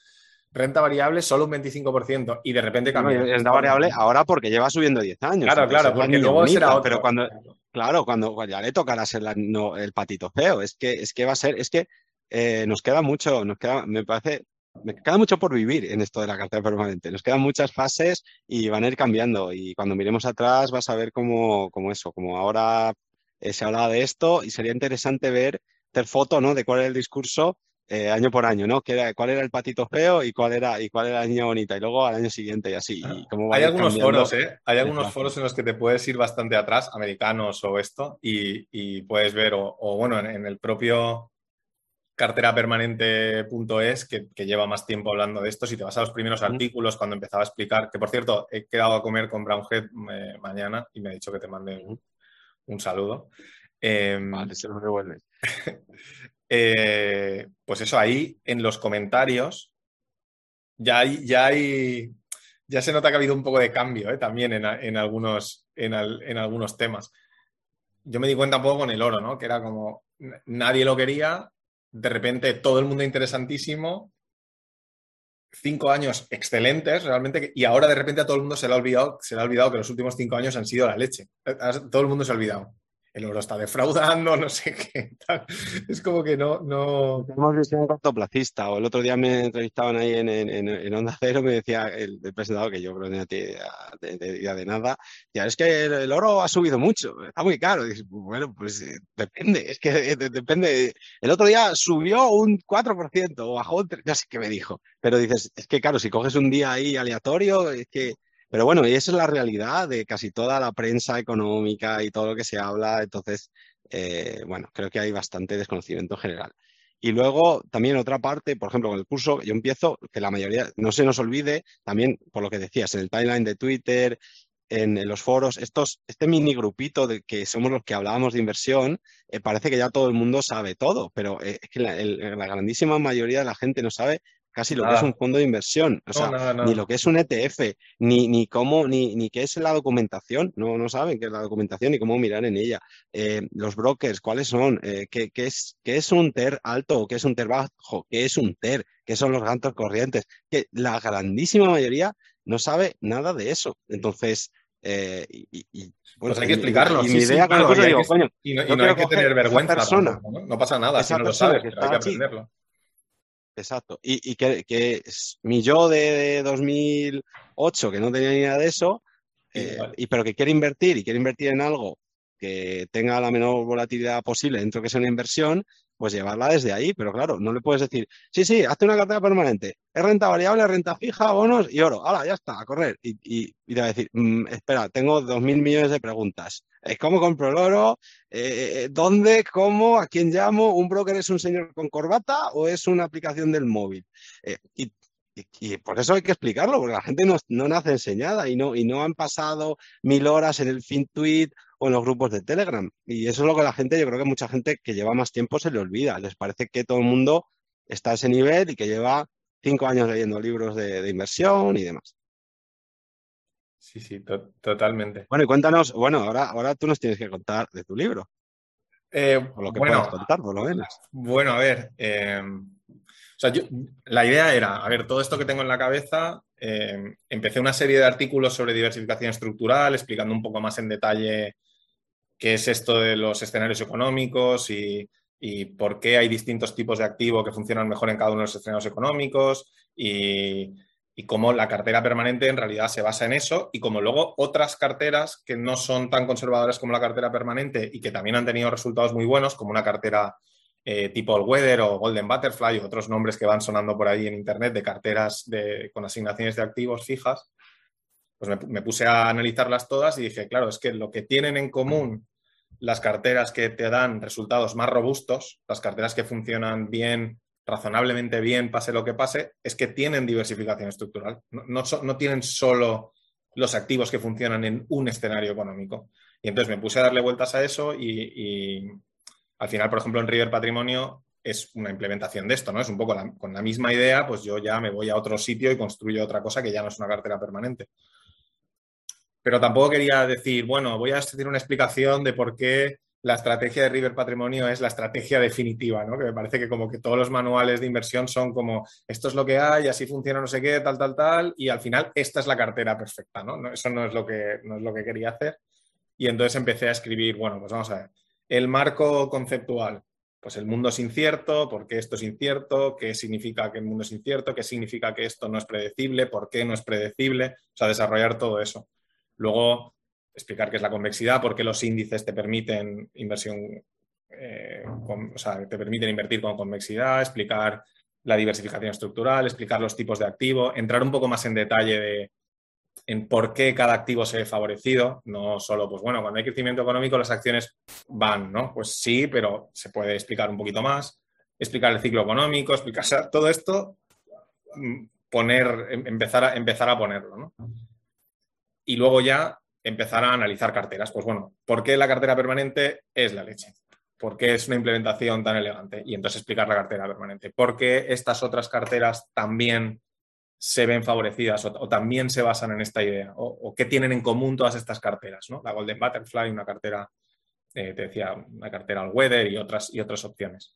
Renta variable solo un 25% y de repente cambia. renta variable ahora porque lleva subiendo 10 años. Claro, claro, porque luego será otro. Pero cuando, claro, cuando ya le tocará ser el patito feo, es que, es que va a ser, es que eh, nos queda mucho, nos queda, me parece, me queda mucho por vivir en esto de la cartera permanente. Nos quedan muchas fases y van a ir cambiando. Y cuando miremos atrás vas a ver cómo, eso, como ahora eh, se hablaba de esto y sería interesante ver, hacer foto ¿no? de cuál era el discurso eh, año por año, ¿no? Era, cuál era el patito feo y cuál era, y cuál era el año bonita. Y luego al año siguiente y así. Hay algunos foros, ¿eh? Hay algunos foros en los que te puedes ir bastante atrás, americanos o esto, y, puedes ver, o, bueno, en el propio carterapermanente.es, que, que lleva más tiempo hablando de esto. Si te vas a los primeros artículos, cuando empezaba a explicar, que por cierto, he quedado a comer con Brownhead eh, mañana y me ha dicho que te mande un, saludo. Em, vale, se lo revuelve. <laughs> Eh, pues eso, ahí en los comentarios ya hay, ya hay, ya se nota que ha habido un poco de cambio eh, también en, algunos, en, en algunos temas. Yo me di cuenta un poco con el oro, ¿no? Que era como nadie lo quería, de repente todo el mundo interesantísimo, cinco años excelentes realmente, y ahora de repente a todo el mundo se le ha olvidado, se le ha olvidado que los últimos cinco años han sido la leche. Todo el mundo se ha olvidado el oro está defraudando, <laughs> no sé qué. Es como que no, no. Tenemos visión cortoplacista. O el otro día me entrevistaban ahí en, en, Onda Cero, me decía el, presentador, que yo creo que no tiene idea de, nada, ya es que el, oro ha subido mucho, está muy caro. bueno, pues eh, depende, es que eh, depende. El otro día subió un 4% o bajó un 3%, no sé qué me dijo. Pero dices, es que claro, si coges un día ahí aleatorio, es que pero bueno, y esa es la realidad de casi toda la prensa económica y todo lo que se habla. Entonces, eh, bueno, creo que hay bastante desconocimiento general. Y luego, también otra parte, por ejemplo, con el curso, yo empiezo, que la mayoría, no se nos olvide, también por lo que decías, en el timeline de Twitter, en, los foros, estos, este mini grupito de que somos los que hablábamos de inversión, eh, parece que ya todo el mundo sabe todo, pero eh, es que la, grandísima mayoría de la gente no sabe casi lo que es un fondo de inversión, o sea, ni lo que es un ETF, ni, ni cómo, ni, ni qué es la documentación, no, no saben qué es la documentación ni cómo mirar en ella. Eh, los brokers, ¿cuáles son? Eh, ¿qué, es, ¿Qué es un TER alto? ¿Qué es un TER bajo? ¿Qué es un TER? ¿Qué son los gastos corrientes? Que la grandísima mayoría no sabe nada de eso. Entonces, eh, y, pues hay que explicarlo. Y, mi idea con digo, coño, y no, hay que tener vergüenza. Persona, ¿no? pasa nada si no lo sabes, pero hay que aprenderlo. Exacto. Y, que, que, mi yo de 2008, que no tenía ni idea de eso, eh, y, pero que quiere invertir y quiere invertir en algo que tenga la menor volatilidad posible dentro que sea una inversión, pues llevarla desde ahí. Pero claro, no le puedes decir, sí, sí, hazte una cartera permanente, es renta variable, renta fija, bonos y oro. Ahora, ya está, a correr. Y, y, y te va a decir, mm, espera, tengo dos mil millones de preguntas. ¿Cómo compro el oro? Eh, ¿Dónde? ¿Cómo? ¿A quién llamo? ¿Un broker es un señor con corbata o es una aplicación del móvil? Eh, y, por eso hay que explicarlo, porque la gente no, no, nace enseñada y no, y no han pasado mil horas en el FinTweet o en los grupos de Telegram. Y eso es lo que la gente, yo creo que mucha gente que lleva más tiempo se le olvida. Les parece que todo el mundo está a ese nivel y que lleva cinco años leyendo libros de inversión y demás. Sí, sí, totalmente. Bueno, y cuéntanos, bueno, ahora, ahora tú nos tienes que contar de tu libro. Eh, o lo que bueno, puedas contar, por lo menos. Bueno, a ver, em, o sea, la idea era, a ver, todo esto que tengo en la cabeza, em, empecé una serie de artículos sobre diversificación estructural, explicando un poco más en detalle qué es esto de los escenarios económicos y, y por qué hay distintos tipos de activo que funcionan mejor en cada uno de los escenarios económicos y y cómo la cartera permanente en realidad se basa en eso y como luego otras carteras que no son tan conservadoras como la cartera permanente y que también han tenido resultados muy buenos, como una cartera eh, tipo el Weather o Golden Butterfly o otros nombres que van sonando por ahí en Internet de carteras con asignaciones de activos fijas, pues me, puse a analizarlas todas y dije, claro, es que lo que tienen en común las carteras que te dan resultados más robustos, las carteras que funcionan bien, razonablemente bien, pase lo que pase, es que tienen diversificación estructural. No, tienen solo los activos que funcionan en un escenario económico. Y entonces me puse a darle vueltas a eso y, al final, por ejemplo, en River Patrimonio es una implementación de esto, ¿no? Es un poco con la misma idea, pues yo ya me voy a otro sitio y construyo otra cosa que ya no es una cartera permanente pero tampoco quería decir, bueno, voy a hacer una explicación de por qué la estrategia de River Patrimonio es la estrategia definitiva, ¿no? Que me parece que como que todos los manuales de inversión son como esto es lo que hay, así funciona no sé qué, tal, tal, tal, y al final esta es la cartera perfecta, ¿no? Eso no es lo que, no es lo que quería hacer. Y entonces empecé a escribir, bueno, pues vamos a ver, el marco conceptual, pues el mundo es incierto, por qué esto es incierto, qué significa que el mundo es incierto, qué significa que esto no es predecible, por qué no es predecible, o sea, desarrollar todo eso. Luego, explicar qué es la convexidad, por qué los índices te permiten inversión, eh, o sea, te permiten invertir con convexidad, explicar la diversificación estructural, explicar los tipos de activo, entrar un poco más en detalle de en por qué cada activo se ve favorecido, no solo, pues bueno, cuando hay crecimiento económico las acciones van, ¿no? Pues sí, pero se puede explicar un poquito más, explicar el ciclo económico, explicar todo esto, mm, poner, em, empezar a, empezar a ponerlo, ¿no? y luego ya empezar a analizar carteras. Pues bueno, ¿por qué la cartera permanente es la leche? ¿Por qué es una implementación tan elegante? Y entonces explicar la cartera permanente. ¿Por qué estas otras carteras también se ven favorecidas o, también se basan en esta idea? O, qué tienen en común todas estas carteras? ¿no? La Golden Butterfly, una cartera, eh, te decía, una cartera al Weather y otras, y otras opciones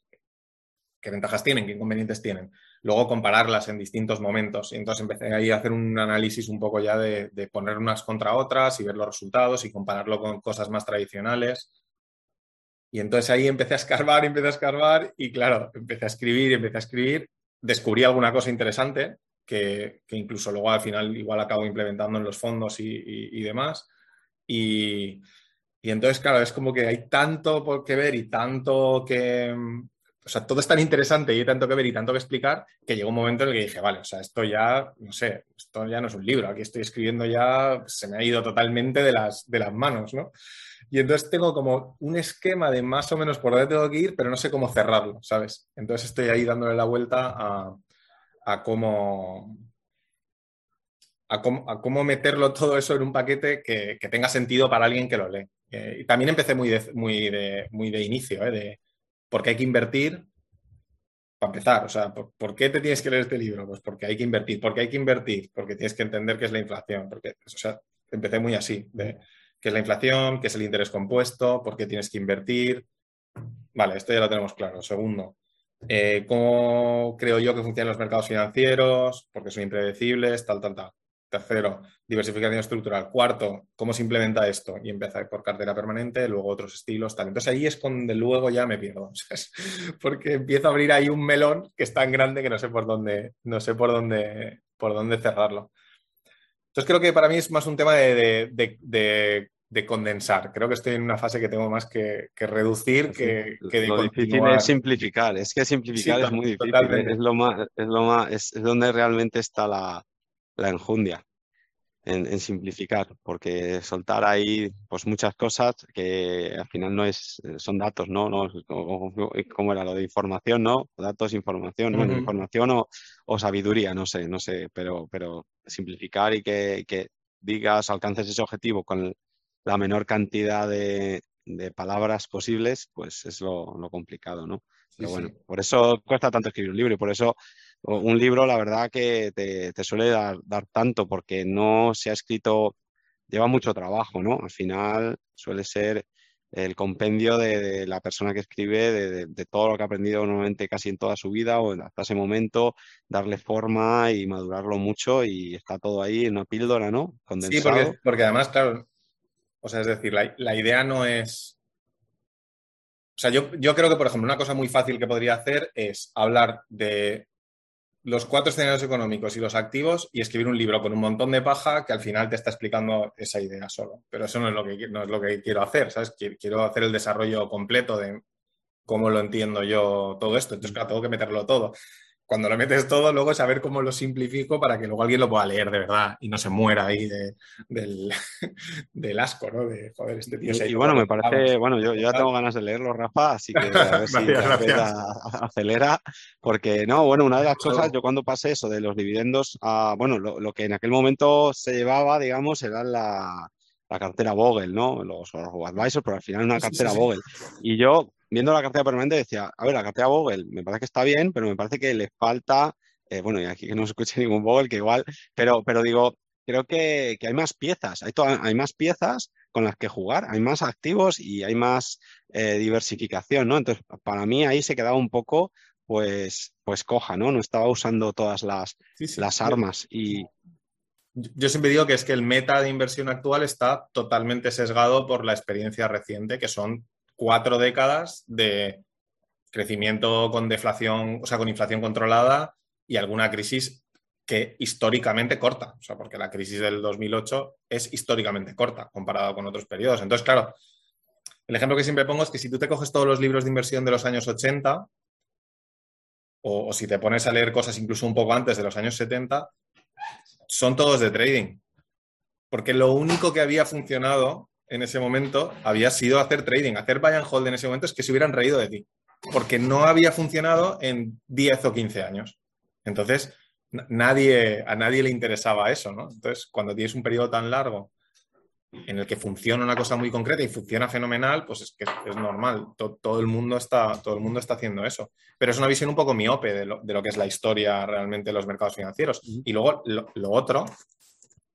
qué ventajas tienen, qué inconvenientes tienen. Luego compararlas en distintos momentos. Y entonces empecé ahí a hacer un análisis un poco ya de, poner unas contra otras y ver los resultados y compararlo con cosas más tradicionales. Y entonces ahí empecé a escarbar, empecé a escarbar y claro, empecé a escribir, empecé a escribir. Descubrí alguna cosa interesante que, incluso luego al final igual acabo implementando en los fondos y, demás. Y, y entonces, claro, es como que hay tanto por que ver y tanto que, o sea, todo es tan interesante y hay tanto que ver y tanto que explicar que llegó un momento en el que dije, vale, o sea, esto ya, no sé, esto ya no es un libro, aquí estoy escribiendo ya, se me ha ido totalmente de las, de las manos, ¿no? Y entonces tengo como un esquema de más o menos por dónde tengo que ir, pero no sé cómo cerrarlo, ¿sabes? Entonces estoy ahí dándole la vuelta a, a cómo, a cómo, meterlo todo eso en un paquete que, tenga sentido para alguien que lo lee. Eh, y también empecé muy de, muy de, muy de inicio, ¿eh? de, porque hay que invertir para empezar. O sea, ¿por, qué te tienes que leer este libro? Pues porque hay que invertir. ¿Por qué hay que invertir? Porque tienes que entender qué es la inflación. Porque, o sea, empecé muy así, de qué es la inflación, qué es el interés compuesto, por qué tienes que invertir. Vale, esto ya lo tenemos claro. Segundo, eh, cómo creo yo que funcionan los mercados financieros, porque son impredecibles, tal, tal, tal. Tercero, diversificación estructural. Cuarto, cómo se implementa esto. Y empezar por cartera permanente, luego otros estilos, tal. Entonces ahí es donde luego ya me pierdo. <laughs> Porque empiezo a abrir ahí un melón que es tan grande que no sé por dónde, no sé por dónde, por dónde cerrarlo. Entonces creo que para mí es más un tema de, condensar. Creo que estoy en una fase que tengo más que, reducir que, de Lo difícil es simplificar. Es que simplificar es muy difícil. Es lo más, es lo más, es donde realmente está la, la enjundia en, simplificar, porque soltar ahí pues muchas cosas que al final no es, son datos, ¿no? no como, era lo de información, ¿no? Datos, información, información o, sabiduría, no sé, no sé, pero, pero simplificar y que, digas, alcances ese objetivo con la menor cantidad de, palabras posibles, pues es lo, complicado, ¿no? Pero bueno, por eso cuesta tanto escribir un libro y por eso un libro, la verdad, que te, suele dar, tanto porque no se ha escrito, lleva mucho trabajo, ¿no? Al final suele ser el compendio de, la persona que escribe, de, todo lo que ha aprendido normalmente casi en toda su vida o hasta ese momento, darle forma y madurarlo mucho y está todo ahí en una píldora, ¿no? Condensado. Sí, porque, además, claro, o sea, es decir, la, idea no es... O sea, yo, yo creo que, por ejemplo, una cosa muy fácil que podría hacer es hablar de los cuatro escenarios económicos y los activos y escribir un libro con un montón de paja que al final te está explicando esa idea solo. Pero eso no es lo que, no es lo que quiero hacer, ¿sabes? Quiero hacer el desarrollo completo de, cómo lo entiendo yo todo esto. Entonces, claro, tengo que meterlo todo cuando lo metes todo, luego saber cómo lo simplifico para que luego alguien lo pueda leer de verdad y no se muera ahí <laughs> del, asco, ¿no? De, joder, este tío Y, bueno, me parece, bueno, yo, ya tengo ganas de leerlo, Rafa, así que a ver <laughs> si acelera, porque, no, bueno, una de las cosas, yo cuando pasé eso de los dividendos, a, bueno, lo, que en aquel momento se llevaba, digamos, era la, cartera Vogel, ¿no? Los, los advisors, pero al final una cartera Vogel. Y yo viendo la cartera permanente decía, a ver, la cartera Vogel me parece que está bien, pero me parece que le falta, eh, bueno, y aquí que no se escuche <laughs> ningún Vogel, que igual, pero, pero digo, creo que, hay más piezas, hay, hay más piezas con las que jugar, hay más activos y hay más eh, diversificación, ¿no? Entonces, para mí ahí se quedaba un poco, pues, pues coja, ¿no? No estaba usando todas las, las armas y... Yo siempre digo que es que el meta de inversión actual está totalmente sesgado por la experiencia reciente, que son cuatro décadas de crecimiento con deflación, o sea, con inflación controlada y alguna crisis que históricamente corta, o sea, porque la crisis del 2008 es históricamente corta comparado con otros periodos. Entonces, claro, el ejemplo que siempre pongo es que si tú te coges todos los libros de inversión de los años 80, o, o si te pones a leer cosas incluso un poco antes de los años 70, son todos de trading. Porque lo único que había funcionado en ese momento había sido hacer trading. Hacer buy and hold en ese momento es que se hubieran reído de ti, porque no había funcionado en 10 o 15 años. Entonces, nadie, a nadie le interesaba eso, ¿no? Entonces, cuando tienes un periodo tan largo en el que funciona una cosa muy concreta y funciona fenomenal, pues es que es normal. Todo, el mundo está, todo el mundo está haciendo eso. Pero es una visión un poco miope de lo, que es la historia realmente de los mercados financieros. Y luego lo, otro,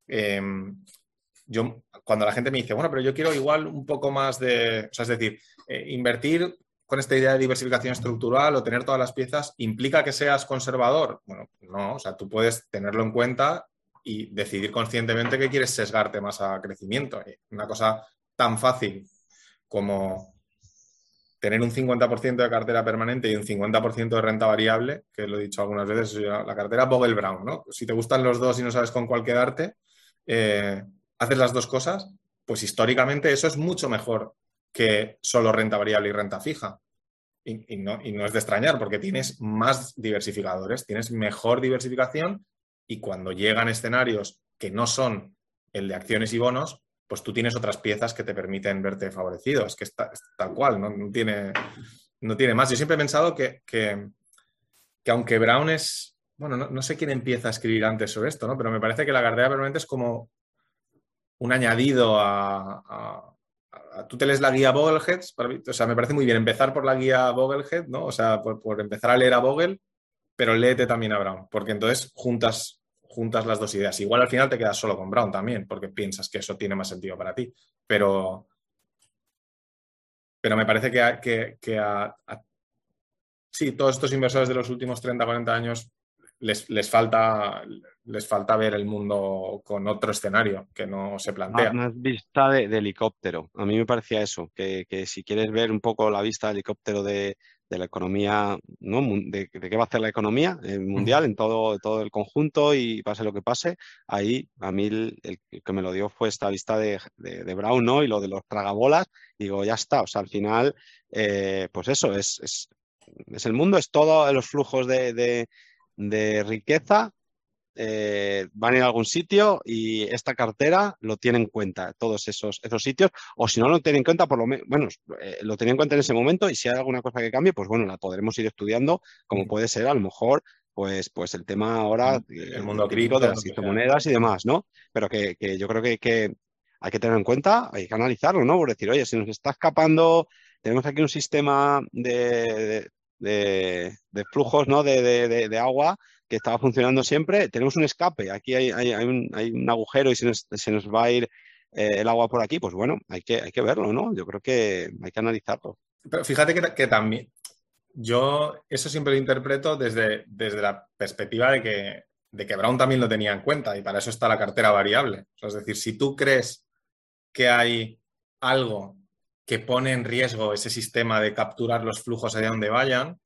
em, yo, cuando la gente me dice, bueno, pero yo quiero igual un poco más de, o sea, es decir, eh, invertir con esta idea de diversificación estructural o tener todas las piezas, ¿implica que seas conservador? Bueno, no, o sea, tú puedes tenerlo en cuenta y decidir conscientemente que quieres sesgarte más a crecimiento. Una cosa tan fácil como tener un 50% de cartera permanente y un 50% de renta variable, que lo he dicho algunas veces, la cartera Vogel Brown, ¿no? Si te gustan los dos y no sabes con cuál quedarte, eh, haces las dos cosas, pues históricamente eso es mucho mejor que solo renta variable y renta fija. Y, no, es de extrañar porque tienes más diversificadores, tienes mejor diversificación y cuando llegan escenarios que no son el de acciones y bonos, pues tú tienes otras piezas que te permiten verte favorecido. Es que está, tal cual, no, tiene, no tiene más. Yo siempre he pensado que, que, aunque Brown es, bueno, no, sé quién empieza a escribir antes sobre esto, ¿no? pero me parece que la cartera permanente es como un añadido a, Tú te lees la guía Boglehead, o sea, me parece muy bien empezar por la guía Boglehead, ¿no? O sea, por, empezar a leer a Bogle, pero léete también a Brown, porque entonces juntas, juntas las dos ideas. Igual al final te quedas solo con Brown también, porque piensas que eso tiene más sentido para ti, pero, pero me parece que, que, a, sí, todos estos inversores de los últimos 30, 40 años les, falta, les falta ver el mundo con otro escenario que no se plantea. Una vista de, helicóptero. A mí me parecía eso, que, si quieres ver un poco la vista de helicóptero de, la economía, ¿no? De, qué va a hacer la economía eh, mundial en todo, todo el conjunto y pase lo que pase, ahí a mí el, que me lo dio fue esta vista de, Brown ¿no? y lo de los tragabolas. Digo, ya está, o sea, al final, eh, pues eso, es, es, es, el mundo, es todo los flujos de de riqueza eh, van a ir a algún sitio y esta cartera lo tiene en cuenta, todos esos, esos sitios, o si no lo tiene en cuenta, por lo menos, bueno, eh, lo tiene en cuenta en ese momento y si hay alguna cosa que cambie, pues bueno, la podremos ir estudiando, como puede ser a lo mejor, pues, pues el tema ahora, el mundo crítico de las criptomonedas y demás, ¿no? Pero que, yo creo que, que, hay que tener en cuenta, hay que analizarlo, ¿no? Por decir, oye, si nos está escapando, tenemos aquí un sistema de, de, flujos ¿no? de, agua que estaba funcionando siempre. Tenemos un escape, aquí hay, un, agujero y se nos, va a ir eh, el agua por aquí. Pues bueno, hay que, hay que verlo, ¿no? Yo creo que hay que analizarlo. Pero fíjate que, también, yo eso siempre lo interpreto desde, desde la perspectiva de que, de que Brown también lo tenía en cuenta y para eso está la cartera variable. es decir, si tú crees que hay algo que pone en riesgo ese sistema de capturar los flujos allá donde vayan,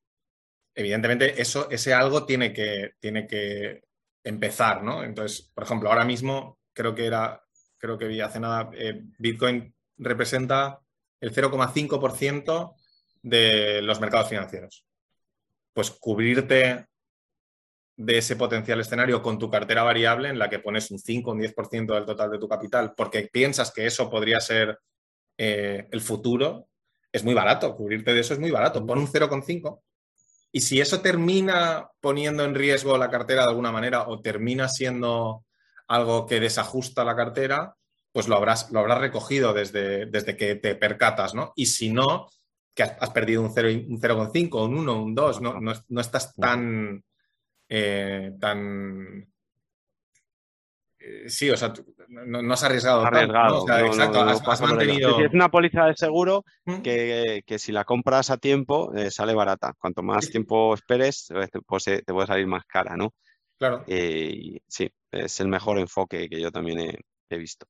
evidentemente eso, ese algo tiene que, tiene que empezar, ¿no? Entonces, por ejemplo, ahora mismo creo que era, creo que vi hace nada, eh, Bitcoin representa el 0,5% de los mercados financieros. Pues cubrirte de ese potencial escenario con tu cartera variable en la que pones un 5 o un 10% del total de tu capital porque piensas que eso podría ser eh, el futuro, es muy barato. Cubrirte de eso es muy barato. Pon un 0,5 y si eso termina poniendo en riesgo la cartera de alguna manera o termina siendo algo que desajusta la cartera, pues lo habrás, lo habrás recogido desde, desde que te percatas, ¿no? Y si no, que has, perdido un 0,5, un 1, un 2, no, no estás tan eh, tan... Eh, sí, o sea, no, has arriesgado. Arriesgado. exacto, has, mantenido... Es una póliza de seguro ¿Mm? que, si la compras a tiempo eh, sale barata. Cuanto más tiempo esperes, pues te puede salir más cara, ¿no? Claro. sí, es el mejor enfoque que yo también he, visto.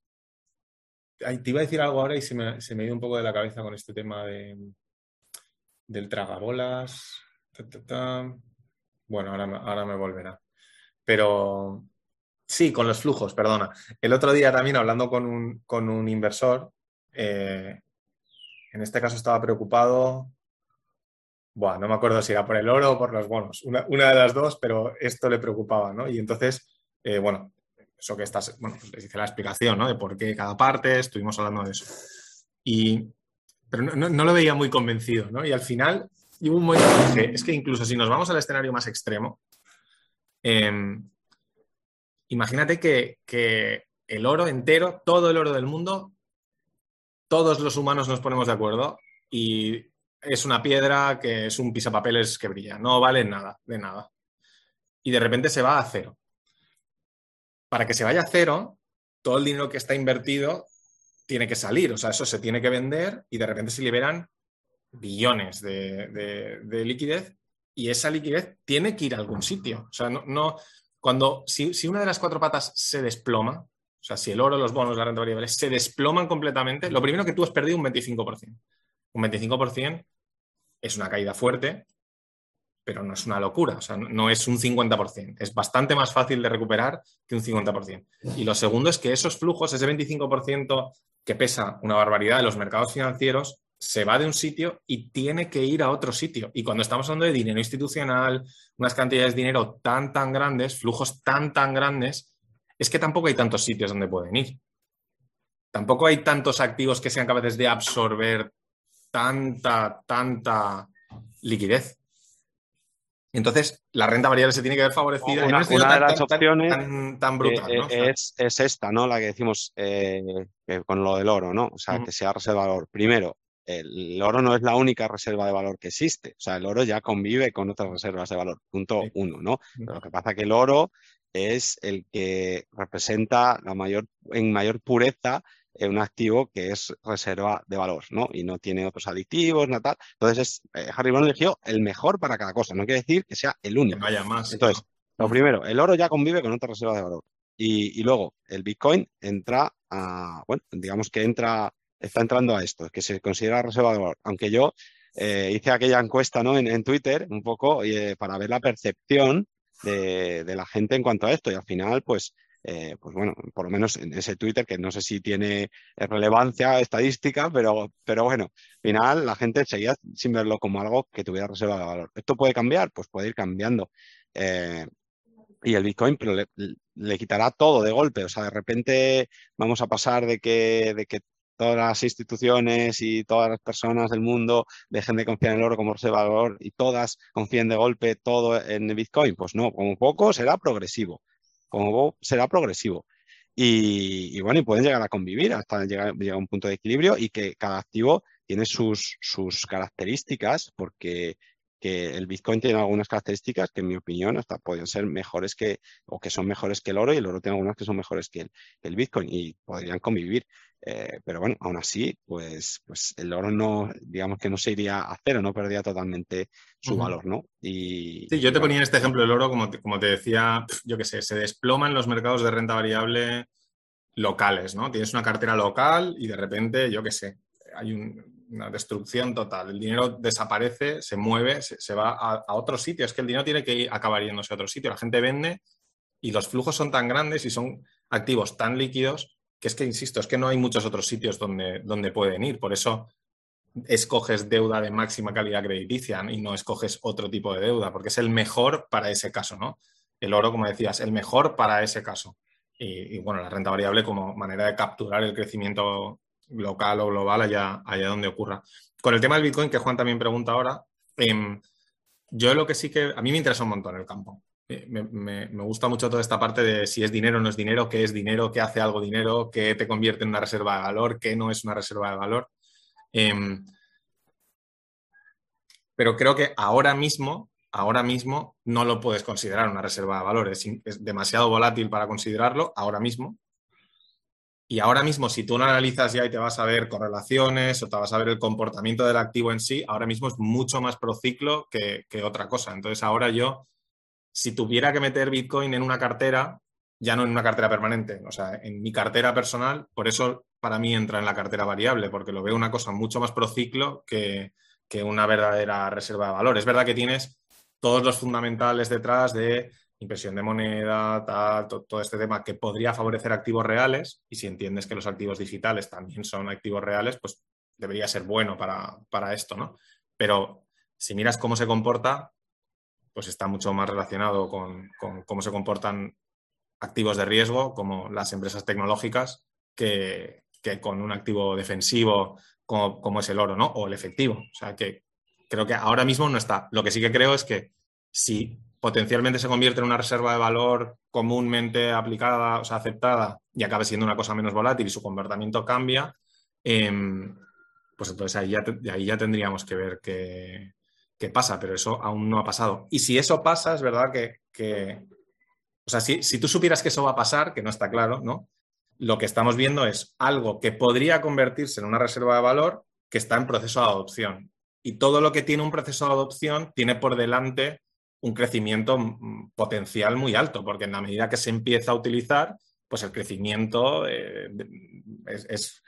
te iba a decir algo ahora y se me, se me dio un poco de la cabeza con este tema de, del tragabolas. Bueno, ahora, me volverá. Pero sí, con los flujos, perdona. El otro día también hablando con un, inversor, eh, en este caso estaba preocupado, bueno, no me acuerdo si era por el oro o por los bonos, una, de las dos, pero esto le preocupaba, ¿no? Y entonces, eh, bueno, eso que estás, bueno, les hice la explicación, ¿no? De por qué cada parte, estuvimos hablando de eso. Y, pero no, no lo veía muy convencido, ¿no? Y al final y un momento es que incluso si nos vamos al escenario más extremo, em, imagínate que, el oro entero, todo el oro del mundo, todos los humanos nos ponemos de acuerdo y es una piedra que es un pisapapeles que brilla, no vale nada, de nada. Y de repente se va a cero. Para que se vaya a cero, todo el dinero que está invertido tiene que salir, o sea, eso se tiene que vender y de repente se liberan billones de, liquidez y esa liquidez tiene que ir a algún sitio. O sea, no, cuando, si, una de las cuatro patas se desploma, o sea, si el oro, los bonos, la renta variable se desploman completamente, lo primero que tú has perdido un 25%. Un 25% es una caída fuerte, pero no es una locura, o sea, no es un 50%. Es bastante más fácil de recuperar que un 50%. Y lo segundo es que esos flujos, ese 25% que pesa una barbaridad de los mercados financieros, se va de un sitio y tiene que ir a otro sitio. Y cuando estamos hablando de dinero institucional, unas cantidades de dinero tan, tan grandes, flujos tan, tan grandes, es que tampoco hay tantos sitios donde pueden ir. Tampoco hay tantos activos que sean capaces de absorber tanta, tanta liquidez. Entonces, la renta variable se tiene que ver favorecida. Una, de las opciones tan, brutal, eh, es, esta, ¿no? La que decimos eh, con lo del oro, ¿no? O sea, que sea reserva de valor. Primero, el oro no es la única reserva de valor que existe. O sea, el oro ya convive con otras reservas de valor. Punto uno, ¿no? lo que pasa es que el oro es el que representa la mayor, en mayor pureza eh, un activo que es reserva de valor, ¿no? Y no tiene otros aditivos, nada tal. Entonces, es, eh, Harry Brown eligió el mejor para cada cosa. No quiere decir que sea el único. vaya más. Entonces, lo primero, el oro ya convive con otras reservas de valor. Y, y, luego, el Bitcoin entra a, bueno, digamos que entra está entrando a esto, que se considera reserva de valor. Aunque yo eh, hice aquella encuesta ¿no? en, Twitter un poco eh, para ver la percepción de, la gente en cuanto a esto y al final pues, eh, pues bueno, por lo menos en ese Twitter que no sé si tiene relevancia estadística, pero, pero bueno, al final la gente seguía sin verlo como algo que tuviera reserva de valor. ¿Esto puede cambiar? Pues puede ir cambiando. y el Bitcoin pero le, quitará todo de golpe. O sea, de repente vamos a pasar de que, de que todas las instituciones y todas las personas del mundo dejen de confiar en el oro como reserva de valor y todas confíen de golpe todo en Bitcoin. Pues no, como poco será progresivo. Como será progresivo. Y, bueno, y pueden llegar a convivir hasta llegar, a un punto de equilibrio y que cada activo tiene sus, sus características porque que el Bitcoin tiene algunas características que en mi opinión hasta podrían ser mejores que o que son mejores que el oro y el oro tiene algunas que son mejores que el Bitcoin y podrían convivir. Eh, pero bueno, aún así, pues, pues el oro no, digamos que no se iría a cero, no perdía totalmente su valor, ¿no? Y, sí, yo te ponía este ejemplo del oro, como te, como te decía, yo qué sé, se desploma en los mercados de renta variable locales, ¿no? Tienes una cartera local y de repente, yo qué sé, hay una destrucción total. El dinero desaparece, se mueve, se, va a, otro sitio. Es que el dinero tiene que ir, acabar yéndose a otro sitio. La gente vende y los flujos son tan grandes y son activos tan líquidos que es que, insisto, es que no hay muchos otros sitios donde, donde pueden ir. Por eso, escoges deuda de máxima calidad crediticia y no escoges otro tipo de deuda, porque es el mejor para ese caso, ¿no? El oro, como decías, el mejor para ese caso. Y, bueno, la renta variable como manera de capturar el crecimiento local o global allá, allá donde ocurra. Con el tema del Bitcoin, que Juan también pregunta ahora, em, yo lo que sí que, a mí me interesa un montón el campo. Eh, me, gusta mucho toda esta parte de si es dinero o no es dinero, qué es dinero, qué hace algo dinero, qué te convierte en una reserva de valor, qué no es una reserva de valor. Em, pero creo que ahora mismo, ahora mismo no lo puedes considerar una reserva de valor. Es, demasiado volátil para considerarlo ahora mismo. Y ahora mismo, si tú lo analizas ya y te vas a ver correlaciones o te vas a ver el comportamiento del activo en sí, ahora mismo es mucho más prociclo que, que otra cosa. Entonces, ahora yo si tuviera que meter Bitcoin en una cartera, ya no en una cartera permanente, o sea, en mi cartera personal, por eso para mí entra en la cartera variable, porque lo veo una cosa mucho más prociclo que, que una verdadera reserva de valor. Es verdad que tienes todos los fundamentales detrás de impresión de moneda, tal, todo, este tema que podría favorecer activos reales, y si entiendes que los activos digitales también son activos reales, pues debería ser bueno para, para esto, ¿no? Pero si miras cómo se comporta, pues está mucho más relacionado con, cómo se comportan activos de riesgo, como las empresas tecnológicas, que, con un activo defensivo como, es el oro, ¿no? O el efectivo. O sea que creo que ahora mismo no está. Lo que sí que creo es que si potencialmente se convierte en una reserva de valor comúnmente aplicada, o sea, aceptada, y acabe siendo una cosa menos volátil y su comportamiento cambia, em, pues entonces ahí ya, ahí ya tendríamos que ver que, qué pasa, pero eso aún no ha pasado. Y si eso pasa, es verdad que, o sea, si, si, tú supieras que eso va a pasar, que no está claro, ¿no? Lo que estamos viendo es algo que podría convertirse en una reserva de valor que está en proceso de adopción. Y todo lo que tiene un proceso de adopción tiene por delante un crecimiento mm, potencial muy alto, porque en la medida que se empieza a utilizar, pues el crecimiento eh, es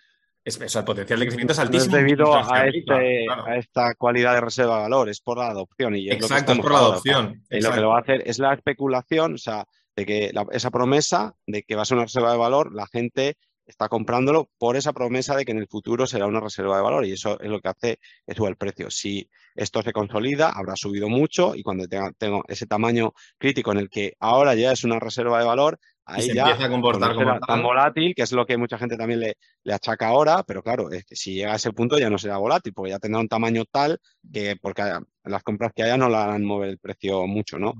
es, el potencial de crecimiento es altísimo. No es debido este, a, esta cualidad de reserva de valor, es por la adopción. Y Exacto, es por la adopción. Y lo que lo va a hacer es la especulación, o sea, de que esa promesa de que va a ser una reserva de valor, la gente está comprándolo por esa promesa de que en el futuro será una reserva de valor y eso es lo que hace que suba el precio. Si esto se consolida, habrá subido mucho y cuando tenga, tenga ese tamaño crítico en el que ahora ya es una reserva de valor, ahí ya empieza a comportar como tan volátil, que es lo que mucha gente también le, le, achaca ahora, pero claro, es que si llega a ese punto ya no será volátil, porque ya tendrá un tamaño tal que porque las compras que haya no la harán mover el precio mucho, ¿no?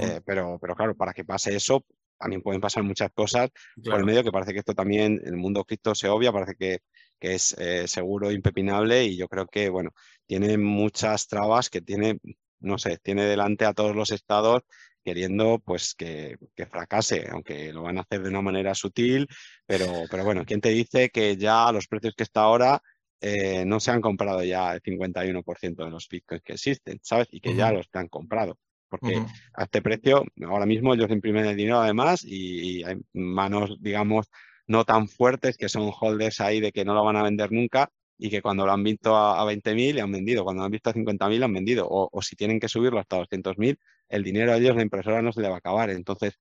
Eh, pero, pero claro, para que pase eso, también pueden pasar muchas cosas por el medio, que parece que esto también en el mundo cripto se obvia, parece que, que es eh, seguro, impepinable, y yo creo que, bueno, tiene muchas trabas que tiene, no sé, tiene delante a todos los estados queriendo pues que, fracase, aunque lo van a hacer de una manera sutil, pero, pero bueno, ¿quién te dice que ya a los precios que está ahora eh, no se han comprado ya el 51% de los bitcoins que existen, ¿sabes? Y que ya los han comprado. Porque a este precio, ahora mismo ellos imprimen el dinero además y, hay manos, digamos, no tan fuertes que son holders ahí de que no lo van a vender nunca y que cuando lo han visto a, a 20.000 le han vendido, cuando lo han visto a 50.000 han vendido, o, o, si tienen que subirlo hasta 200.000, el dinero a ellos, la impresora no se le va a acabar. Entonces,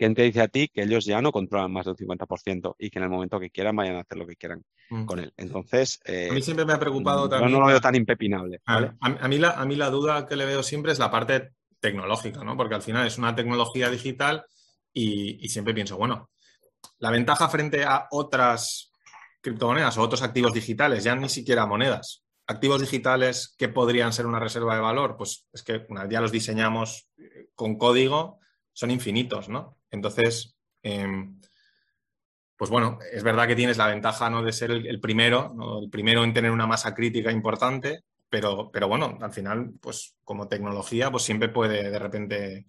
¿quién te dice a ti que ellos ya no controlan más del 50% y que en el momento que quieran vayan a hacer lo que quieran mm. con él? Entonces, a mí eh, siempre me ha preocupado también. No lo veo tan impepinable. A, mí la, a mí la duda que le veo siempre es la parte tecnológica, ¿no? Porque al final es una tecnología digital y, siempre pienso, bueno, la ventaja frente a otras criptomonedas o otros activos digitales, ya ni siquiera monedas, activos digitales que podrían ser una reserva de valor, pues es que una vez ya los diseñamos eh, con código, son infinitos, ¿no? Entonces, em, pues bueno, es verdad que tienes la ventaja ¿no? de ser el, primero, el primero en tener una masa crítica importante, pero, pero bueno, al final, pues como tecnología, pues siempre puede de repente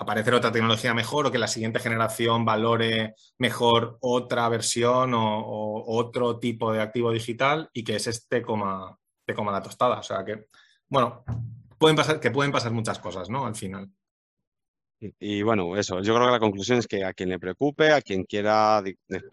aparecer otra tecnología mejor o que la siguiente generación valore mejor otra versión o, otro tipo de activo digital y que es este como, como la tostada. O sea que, bueno, pueden pasar, que pueden pasar muchas cosas, ¿no? Al final. Y, bueno, eso, yo creo que la conclusión es que a quien le preocupe, a quien quiera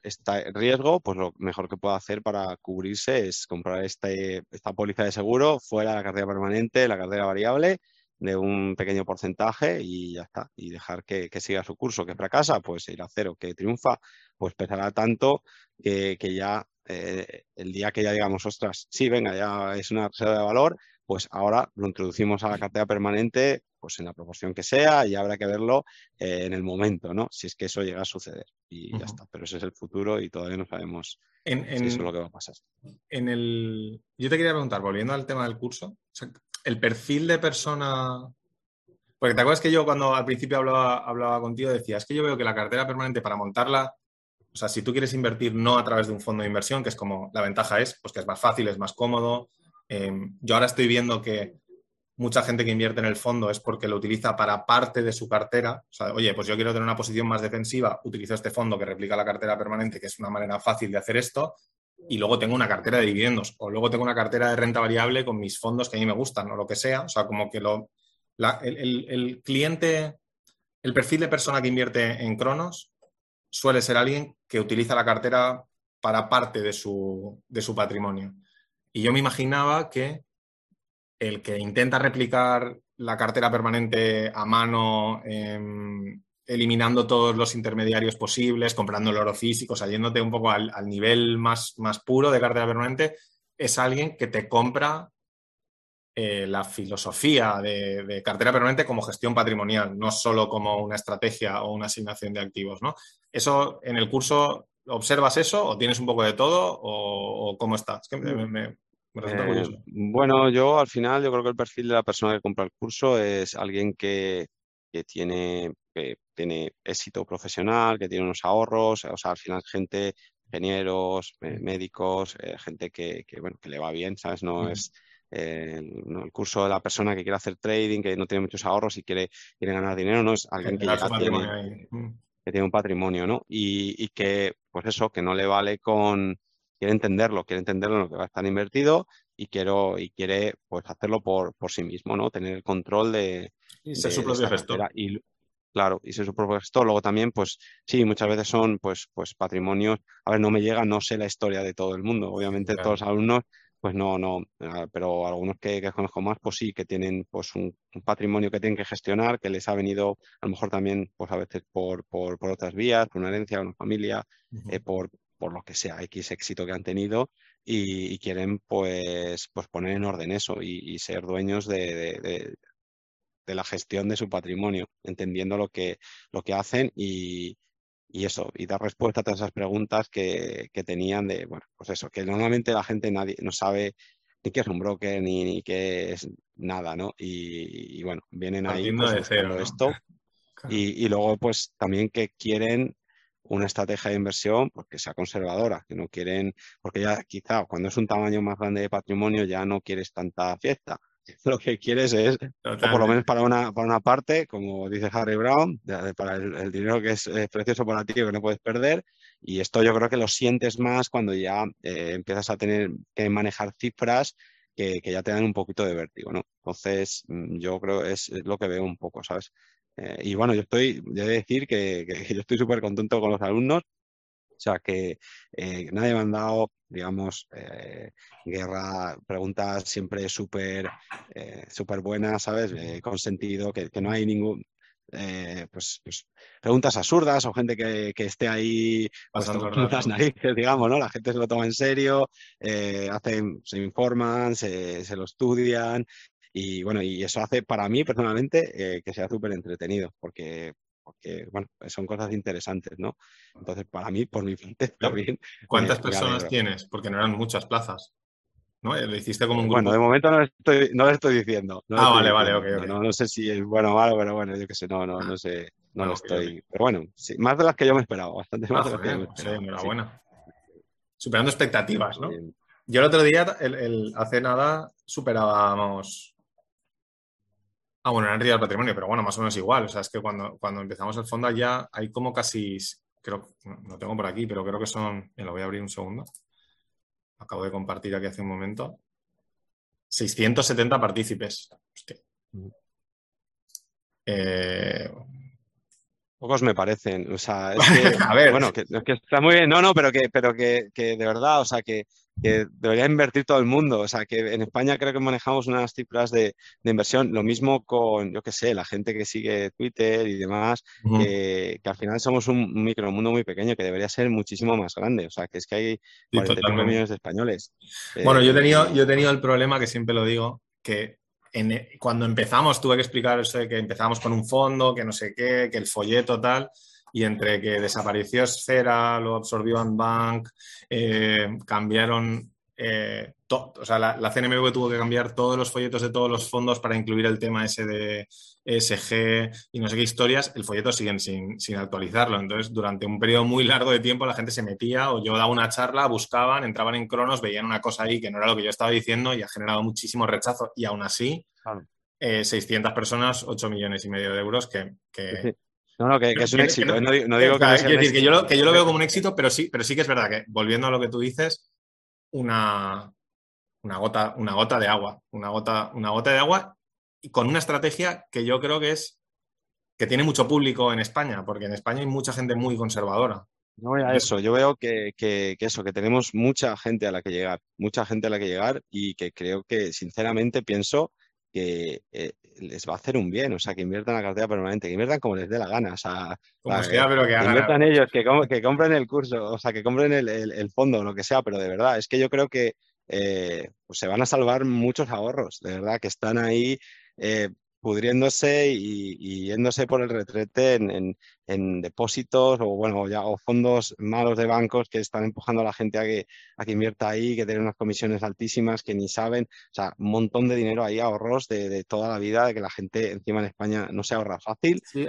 este riesgo, pues lo mejor que puede hacer para cubrirse es comprar este, esta póliza de seguro fuera de la cartera permanente, la cartera variable, de un pequeño porcentaje y ya está, y dejar que, siga su curso, que fracasa, pues irá a cero, que triunfa, pues pesará tanto que, que ya eh, el día que ya digamos, ostras, sí, venga, ya es una reserva de valor, pues ahora lo introducimos a la cartera permanente, pues en la proporción que sea, y habrá que verlo eh, en el momento, ¿no? Si es que eso llega a suceder. Y ya está. Pero ese es el futuro y todavía no sabemos en, si eso es lo que va a pasar. En el... Yo te quería preguntar, volviendo al tema del curso, el perfil de persona porque te acuerdas que yo cuando al principio hablaba, hablaba contigo decía, es que yo veo que la cartera permanente para montarla, o sea, si tú quieres invertir no a través de un fondo de inversión, que es como la ventaja es, pues que es más fácil, es más cómodo. Em, yo ahora estoy viendo que mucha gente que invierte en el fondo es porque lo utiliza para parte de su cartera. O sea, oye, pues yo quiero tener una posición más defensiva, utilizo este fondo que replica la cartera permanente, que es una manera fácil de hacer esto, y luego tengo una cartera de dividendos, o luego tengo una cartera de renta variable con mis fondos que a mí me gustan, o lo que sea. O sea, como que el, cliente, el perfil de persona que invierte en Cronos suele ser alguien que utiliza la cartera para parte de su, patrimonio. Y yo me imaginaba que el que intenta replicar la cartera permanente a mano, em, eliminando todos los intermediarios posibles, comprando el oro físico, saliéndote un poco al, al, nivel más, más puro de cartera permanente, es alguien que te compra eh, la filosofía de, cartera permanente como gestión patrimonial, no solo como una estrategia o una asignación de activos. ¿no? ¿Eso en el curso observas eso o tienes un poco de todo o, cómo Eh, bueno, yo al final yo creo que el perfil de la persona que compra el curso es alguien que, tiene, tiene éxito profesional, que tiene unos ahorros, o sea, al final gente ingenieros, médicos, eh, gente que, bueno, que le va bien, ¿sabes? No es el, curso de la persona que quiere hacer trading, que no tiene muchos ahorros y quiere, quiere ganar dinero, no es alguien que ya tiene, que tiene un patrimonio, ¿no? Y, que, pues eso, que no le vale con, quiere entenderlo, quiere entenderlo en lo que va a estar invertido y, quiero, y quiere pues hacerlo por, por sí mismo, ¿no? Tener el control de... Y ser su propio gestor. Y, claro, y ser su propio gestor. Luego también, pues sí, muchas veces son pues, pues patrimonios. A ver, no me llega, no sé la historia de todo el mundo. Obviamente todos los alumnos pues no, no, ah, pero algunos que, conozco más, pues sí, que tienen pues un, patrimonio que tienen que gestionar, que les ha venido a lo mejor también, pues a veces por, por, otras vías, por una herencia, una familia, eh, por, por lo que sea, X éxito que han tenido y, quieren pues, pues poner en orden eso y, ser dueños de, de, la gestión de su patrimonio, entendiendo lo que, lo que hacen y, y eso, y dar respuesta a todas esas preguntas que, tenían de, bueno, pues eso, que normalmente la gente nadie no sabe ni qué es un broker ni, ni qué es nada, ¿no? Y, bueno, vienen ahí pues, de cero, esto. <laughs> Y, y, luego, pues también que quieren una estrategia de inversión porque pues, sea conservadora, que no quieren, porque ya quizá cuando es un tamaño más grande de patrimonio ya no quieres tanta fiesta <laughs> lo que quieres es, o por lo menos para una, para una parte, como dice Harry Brown, para el, dinero que es precioso para ti, que no puedes perder. Y esto yo creo que lo sientes más cuando ya eh, empiezas a tener que manejar cifras que, ya te dan un poquito de vértigo, ¿no? Entonces, mm, yo creo que es, lo que veo un poco, ¿sabes? Eh, y bueno, yo estoy, de decir que, que <laughs> yo estoy súper contento con los alumnos o sea que eh, nadie me ha dado, digamos, eh, guerra, preguntas siempre súper eh, súper buenas, ¿sabes? con sentido, que, no hay ningún, pues, pues, preguntas absurdas o gente que, esté ahí pasando pues, las narices, digamos, ¿no? La gente se lo toma en serio, hacen, se informan, se, se, lo estudian y bueno, y eso hace para mí personalmente que sea súper entretenido, porque porque, bueno, son cosas interesantes, ¿no? Entonces, para mí, por mi parte, <laughs> también. ¿Cuántas personas tienes? Porque no eran muchas plazas. ¿no? Lo hiciste como un grupo. Bueno, de momento no, estoy, no lo estoy diciendo. ah, vale, vale, ok. No, no, sé si es bueno o malo, pero bueno, yo qué sé, no, no, no sé, no, lo estoy. Pero bueno, sí, más de las que yo me esperaba, bastante más de las que yo me esperaba. Sí, enhorabuena. Superando expectativas, ¿no? Yo el otro día, el, el, hace nada, superábamos Ah, bueno, en realidad el patrimonio, pero bueno, más o menos igual. O sea, es que cuando, cuando empezamos el fondo ya hay como casi, creo, no tengo por aquí, pero creo que son, me lo voy a abrir un segundo. Acabo de compartir aquí hace un momento. 670 partícipes. Eh, Pocos me parecen. O sea, es <laughs> que, a ver, bueno, que, está muy bien. No, no, pero que, pero que, que de verdad, o sea, que, que debería invertir todo el mundo. O sea, que en España creo que manejamos unas cifras de, inversión. Lo mismo con, yo qué sé, la gente que sigue Twitter y demás, que, al final somos un micromundo muy pequeño que debería ser muchísimo más grande. O sea, que es que hay 49 millones de españoles. Bueno, yo he, tenido, yo he tenido el problema que siempre lo digo, que cuando empezamos tuve que explicar eso de que empezamos con un fondo, que no sé qué, que el folleto tal y entre que desapareció Esfera, lo absorbió Bank, eh, cambiaron, eh, o sea, la, CNMV tuvo que cambiar todos los folletos de todos los fondos para incluir el tema ese de ESG y no sé qué historias, el folleto siguen sin, sin, actualizarlo. Entonces, durante un periodo muy largo de tiempo la gente se metía o yo daba una charla, buscaban, entraban en cronos, veían una cosa ahí que no era lo que yo estaba diciendo y ha generado muchísimo rechazo. Y aún así, 600 eh, personas, 8 millones y medio de euros que, no, no, que, es un éxito. No, digo que, decir, que, yo lo, que yo lo veo como un éxito, pero sí, pero sí que es verdad que, volviendo a lo que tú dices, una, una, gota, una gota de agua. Una gota, una gota de agua y con una estrategia que yo creo que es que tiene mucho público en España, porque en España hay mucha gente muy conservadora. No voy a eso, yo veo que, que, eso, que tenemos mucha gente a la que llegar, mucha gente a la que llegar y que creo que sinceramente pienso que eh, les va a hacer un bien, o sea, que inviertan la cartera permanente, que inviertan como les dé la gana, o sea, que, inviertan ellos, que, que, compren el curso, o sea, que compren el, el, fondo, lo que sea, pero de verdad, es que yo creo que eh, pues se van a salvar muchos ahorros, de verdad, que están ahí eh, pudriéndose y, yéndose por el retrete en, depósitos o bueno ya o fondos malos de bancos que están empujando a la gente a que, a que invierta ahí, que tienen unas comisiones altísimas que ni saben, o sea, un montón de dinero ahí, ahorros de, toda la vida, de que la gente encima en España no se ahorra fácil y,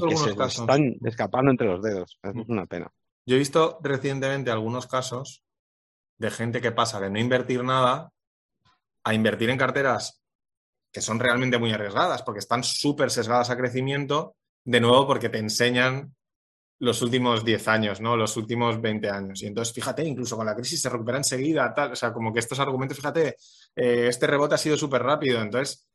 que se están escapando entre los dedos. Es mm. una pena. Yo he visto recientemente algunos casos de gente que pasa de no invertir nada a invertir en carteras que son realmente muy arriesgadas, porque están súper sesgadas a crecimiento, de nuevo porque te enseñan los últimos 10 años, ¿no? Los últimos 20 años. Y entonces, fíjate, incluso con la crisis se recupera enseguida, tal. O sea, como que estos argumentos, fíjate, eh, este rebote ha sido súper rápido. Entonces,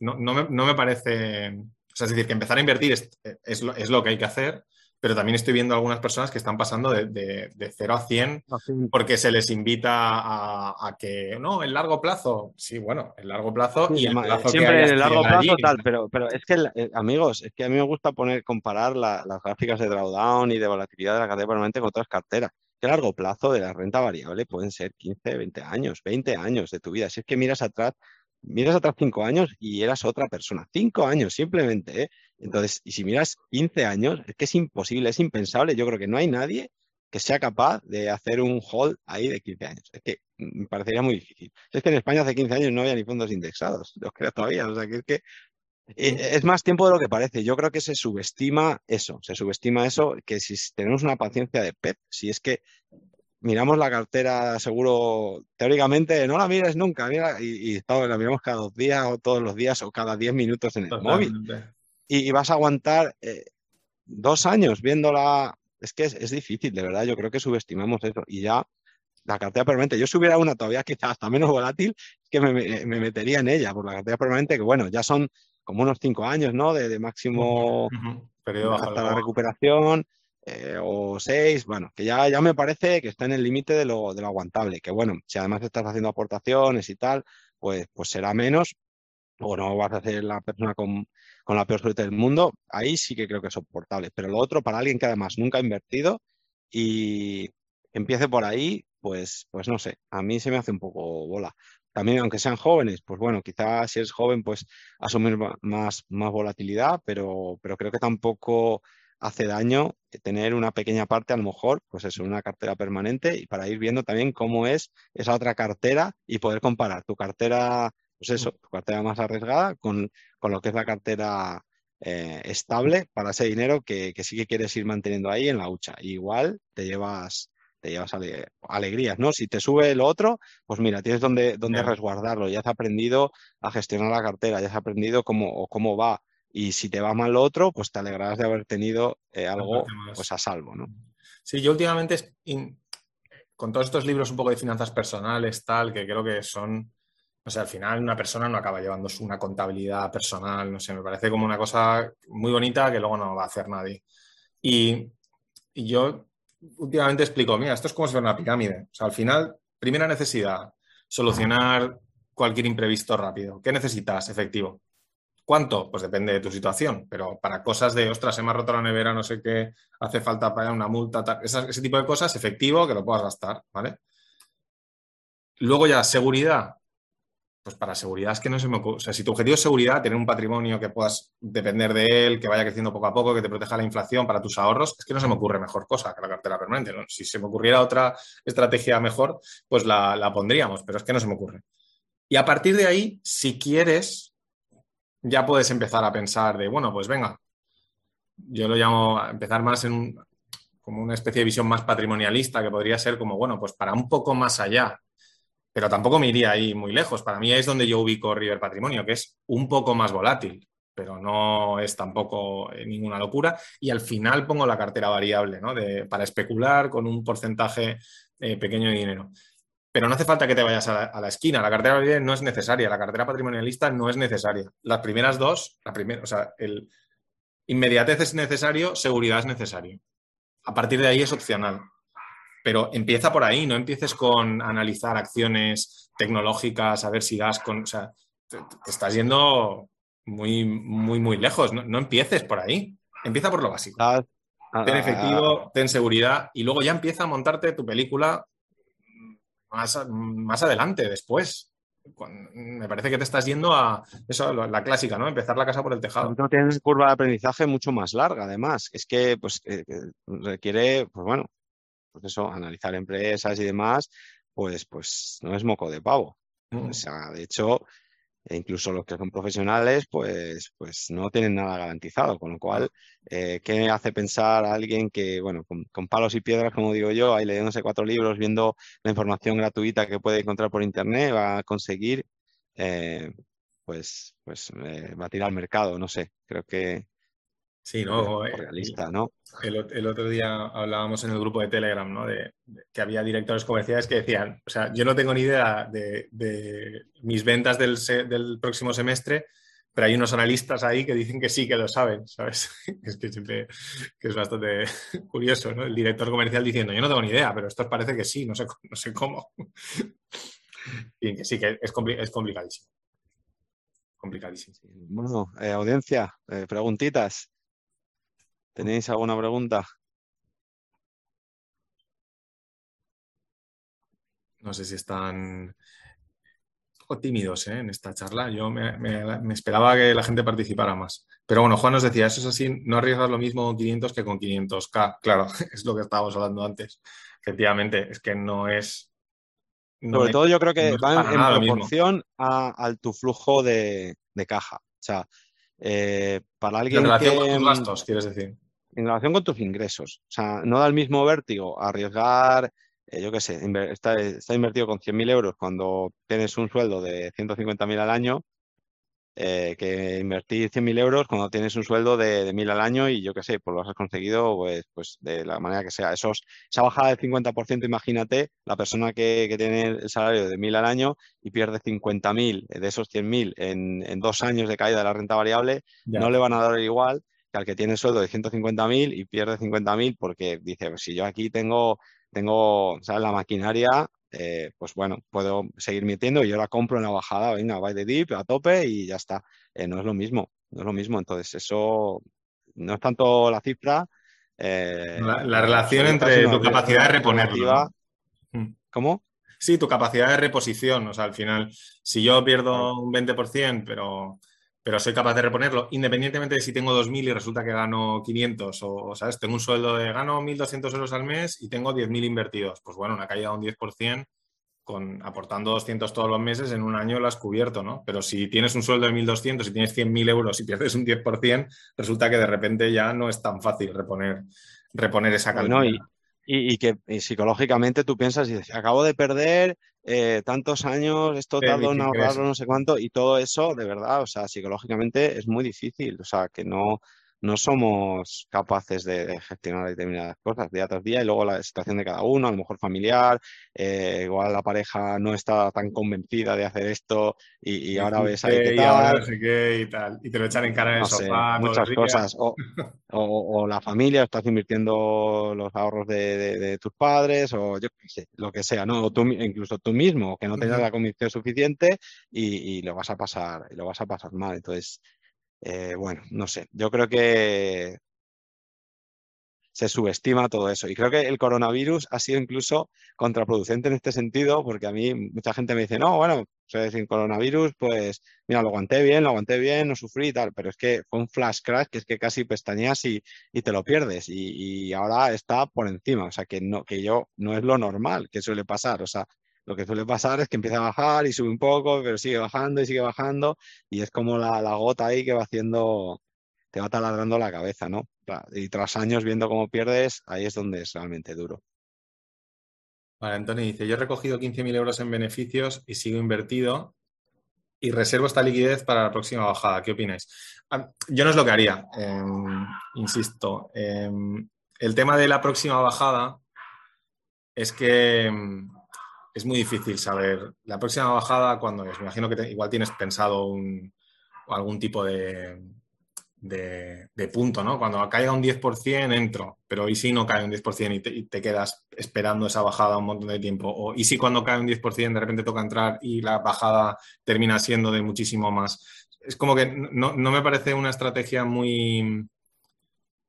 no, me, parece. O sea, es decir, que empezar a invertir es, es lo que hay que hacer, pero también estoy viendo algunas personas que están pasando de, de, 0 a 100 porque se les invita a, que, no, el largo plazo, sí, bueno, el largo plazo y el plazo Siempre en el largo plazo tal, pero, pero es que, eh, amigos, es que a mí me gusta poner, comparar las gráficas de drawdown y de volatilidad de la cartera permanente con otras carteras. Que largo plazo de la renta variable pueden ser 15, 20 años, 20 años de tu vida. Si es que miras atrás, miras atrás 5 años y eras otra persona. 5 años simplemente, ¿eh? Entonces, y si miras 15 años, es que es imposible, es impensable. Yo creo que no hay nadie que sea capaz de hacer un hold ahí de 15 años. Es que me parecería muy difícil. Es que en España hace 15 años no había ni fondos indexados, <laughs> yo creo todavía. O sea, que es que eh, es más tiempo de lo que parece. Yo creo que se subestima eso, se subestima eso, que si tenemos una paciencia de PEP, si es que miramos la cartera, seguro, teóricamente, no la mires nunca, mira, y, y, la miramos cada dos días o todos los días o cada 10 minutos en el móvil y, vas a aguantar eh, dos años viéndola. Es que es, difícil, de verdad. Yo creo que subestimamos eso. Y ya la cartera permanente, yo si hubiera una todavía quizás hasta menos volátil, que me, metería en ella por la cartera permanente, que bueno, ya son como unos cinco años, ¿no? De, máximo hasta la recuperación. Eh, o seis, bueno, que ya, ya me parece que está en el límite de lo, de lo aguantable, que bueno, si además estás haciendo aportaciones y tal, pues, pues será menos, o no vas a ser la persona con, la peor suerte del mundo, ahí sí que creo que es soportable. Pero lo otro, para alguien que además nunca ha invertido y empiece por ahí, pues, pues no sé, a mí se me hace un poco bola. También, aunque sean jóvenes, pues bueno, quizás si eres joven, pues asumir más, más volatilidad, pero, pero creo que tampoco hace daño tener una pequeña parte, a lo mejor, pues es una cartera permanente y para ir viendo también cómo es esa otra cartera y poder comparar tu cartera pues eso, tu cartera más arriesgada con, lo que es la cartera eh, estable para ese dinero que, sí que quieres ir manteniendo ahí en la hucha. igual te llevas, te llevas alegrías, ¿no? Si te sube lo otro, pues mira, tienes donde, donde resguardarlo, ya has aprendido a gestionar la cartera, ya has aprendido cómo, cómo va. Y si te va mal lo otro, pues te alegrarás de haber tenido eh, algo pues a salvo, ¿no? Sí, yo últimamente, con todos estos libros un poco de finanzas personales, tal, que creo que son o sea, al final una persona no acaba llevando una contabilidad personal, no sé, me parece como una cosa muy bonita que luego no va a hacer nadie. Y, yo últimamente explico, mira, esto es como si fuera una pirámide. O sea, al final primera necesidad, solucionar cualquier imprevisto rápido. ¿Qué necesitas? Efectivo. ¿Cuánto? Pues depende de tu situación, pero para cosas de, ostras, se me ha roto la nevera, no sé qué, hace falta pagar una multa, ese tipo de cosas, efectivo, que lo puedas gastar, ¿vale? Luego ya, seguridad. Pues para seguridad es que no se me ocurre. O sea, si tu objetivo es seguridad, tener un patrimonio que puedas depender de él, que vaya creciendo poco a poco, que te proteja la inflación para tus ahorros, es que no se me ocurre mejor cosa que la cartera permanente. Si se me ocurriera otra estrategia mejor, pues la, la pondríamos, pero es que no se me ocurre. Y a partir de ahí, si quieres, ya puedes empezar a pensar de, bueno, pues venga, yo lo llamo a empezar más en como una especie de visión más patrimonialista, que podría ser como, bueno, pues para un poco más allá, pero tampoco me iría ahí muy lejos. Para mí es donde yo ubico River Patrimonio, que es un poco más volátil, pero no es tampoco eh, ninguna locura. Y al final pongo la cartera variable, ¿no? Para especular con un porcentaje eh, pequeño de dinero. Pero no hace falta que te vayas a la, esquina. La cartera variable no es necesaria. La cartera patrimonialista no es necesaria. Las primeras dos, la primera, o sea, el inmediatez es necesario, seguridad es necesario. A partir de ahí es opcional. Pero empieza por ahí, no empieces con analizar acciones tecnológicas, a ver si das con. O sea, te, estás yendo muy, muy, muy lejos. No, empieces por ahí. Empieza por lo básico. Ah, ah, ten efectivo, ah, ten seguridad y luego ya empieza a montarte tu película más, adelante, después. me parece que te estás yendo a eso, la clásica, ¿no? Empezar la casa por el tejado. No tienes curva de aprendizaje mucho más larga, además. Es que pues, eh, requiere, pues bueno, pues eso, analizar empresas y demás, pues, pues no es moco de pavo. Mm. O sea, de hecho, e incluso los que son profesionales, pues, pues no tienen nada garantizado, con lo cual, eh, ¿qué hace pensar a alguien que, bueno, con, palos y piedras, como digo yo, ahí leyéndose cuatro libros, viendo la información gratuita que puede encontrar por internet, va a conseguir, eh, pues, pues eh, batir al mercado, no sé, creo que, Sí, ¿no? Realista, ¿no? El, otro día hablábamos en el grupo de Telegram, ¿no? De, que había directores comerciales que decían, o sea, yo no tengo ni idea de, mis ventas del, del, próximo semestre, pero hay unos analistas ahí que dicen que sí, que lo saben, ¿sabes? <laughs> es que siempre que es bastante <laughs> curioso, ¿no? El director comercial diciendo, yo no tengo ni idea, pero esto parece que sí, no sé, no sé cómo. <laughs> y que sí, que es, es complicadísimo. Complicadísimo. Bueno, eh, audiencia, eh, preguntitas. ¿Tenéis alguna pregunta? No sé si están tímidos ¿eh? en esta charla. Yo me, esperaba que la gente participara más. Pero bueno, Juan nos decía, eso es así, no arriesgas lo mismo con 500 que con 500K. Claro, <laughs> es lo que estábamos hablando antes. Efectivamente, es que no es... Sobre todo yo creo que va en, proporción a, tu flujo de, caja. O sea, eh, para alguien En relación con tus gastos, quieres decir en relación con tus ingresos. O sea, no da el mismo vértigo arriesgar, eh, yo qué sé, está, invertido con 100.000 euros cuando tienes un sueldo de 150.000 al año, eh, que invertir 100.000 euros cuando tienes un sueldo de, 1.000 al año y yo qué sé, pues lo has conseguido pues, pues de la manera que sea. Esos, esa bajada del 50%, imagínate, la persona que, tiene el salario de 1.000 al año y pierde 50.000 de esos 100.000 en, en dos años de caída de la renta variable, no le van a dar igual al que tiene sueldo de 150.000 y pierde 50.000 porque dice, pues si yo aquí tengo, tengo la maquinaria, eh, pues bueno, puedo seguir metiendo y yo la compro en la bajada, venga, va de dip a tope y ya está. Eh, no es lo mismo, no es lo mismo. Entonces, eso no es tanto la cifra. Eh, la, relación entre tu capacidad de reponerlo. Mm. ¿Cómo? Sí, tu capacidad de reposición. O sea, al final, si yo pierdo un 20%, pero pero soy capaz de reponerlo independientemente de si tengo 2.000 y resulta que gano 500 o, ¿sabes? Tengo un sueldo de gano 1.200 euros al mes y tengo 10.000 invertidos. Pues bueno, una caída de un 10%, con, aportando 200 todos los meses, en un año lo has cubierto, ¿no? Pero si tienes un sueldo de 1.200 y tienes 100.000 euros y pierdes un 10%, resulta que de repente ya no es tan fácil reponer, reponer esa cantidad. y, que psicológicamente tú piensas y dices, acabo de perder eh, tantos años, esto tardó en ahorrarlo, no sé cuánto, y todo eso, de verdad, o sea, psicológicamente es muy difícil, o sea, que no, no somos capaces de, gestionar determinadas cosas día tras día y luego la situación de cada uno, a lo mejor familiar, eh, igual la pareja no está tan convencida de hacer esto y, ahora ves ahí que tal. y tal, y te lo echan en cara en el sofá. muchas cosas. <laughs> O, la familia, estás invirtiendo los ahorros de, tus padres o yo qué sé, lo que sea, ¿no? tú, incluso tú mismo, que no tengas la convicción suficiente y, y, lo vas a pasar, y lo vas a pasar mal. Entonces, eh, bueno, no sé, yo creo que se subestima todo eso. Y creo que el coronavirus ha sido incluso contraproducente en este sentido, porque a mí mucha gente me dice, no, bueno, sin coronavirus, pues mira, lo aguanté bien, lo aguanté bien, no sufrí y tal, pero es que fue un flash crash que es que casi pestañeas y, te lo pierdes y, y, ahora está por encima, o sea, que, no, que yo no es lo normal que suele pasar, o sea, lo que suele pasar es que empieza a bajar y sube un poco, pero sigue bajando y sigue bajando y es como la, gota ahí que va haciendo, te va taladrando la cabeza, ¿no? Y tras años viendo cómo pierdes, ahí es donde es realmente duro. Vale, Antonio dice, yo he recogido 15.000 euros en beneficios y sigo invertido y reservo esta liquidez para la próxima bajada. ¿Qué opináis? Yo no es lo que haría, em, insisto. Em, el tema de la próxima bajada es que em, es muy difícil saber la próxima bajada cuándo es. Me imagino que igual tienes pensado algún tipo de, punto, ¿no? Cuando caiga un 10% entro, pero ¿y si no cae un 10% y te, quedas esperando esa bajada un montón de tiempo? O ¿y si cuando cae un 10% de repente toca entrar y la bajada termina siendo de muchísimo más? Es como que no, no me parece una estrategia muy,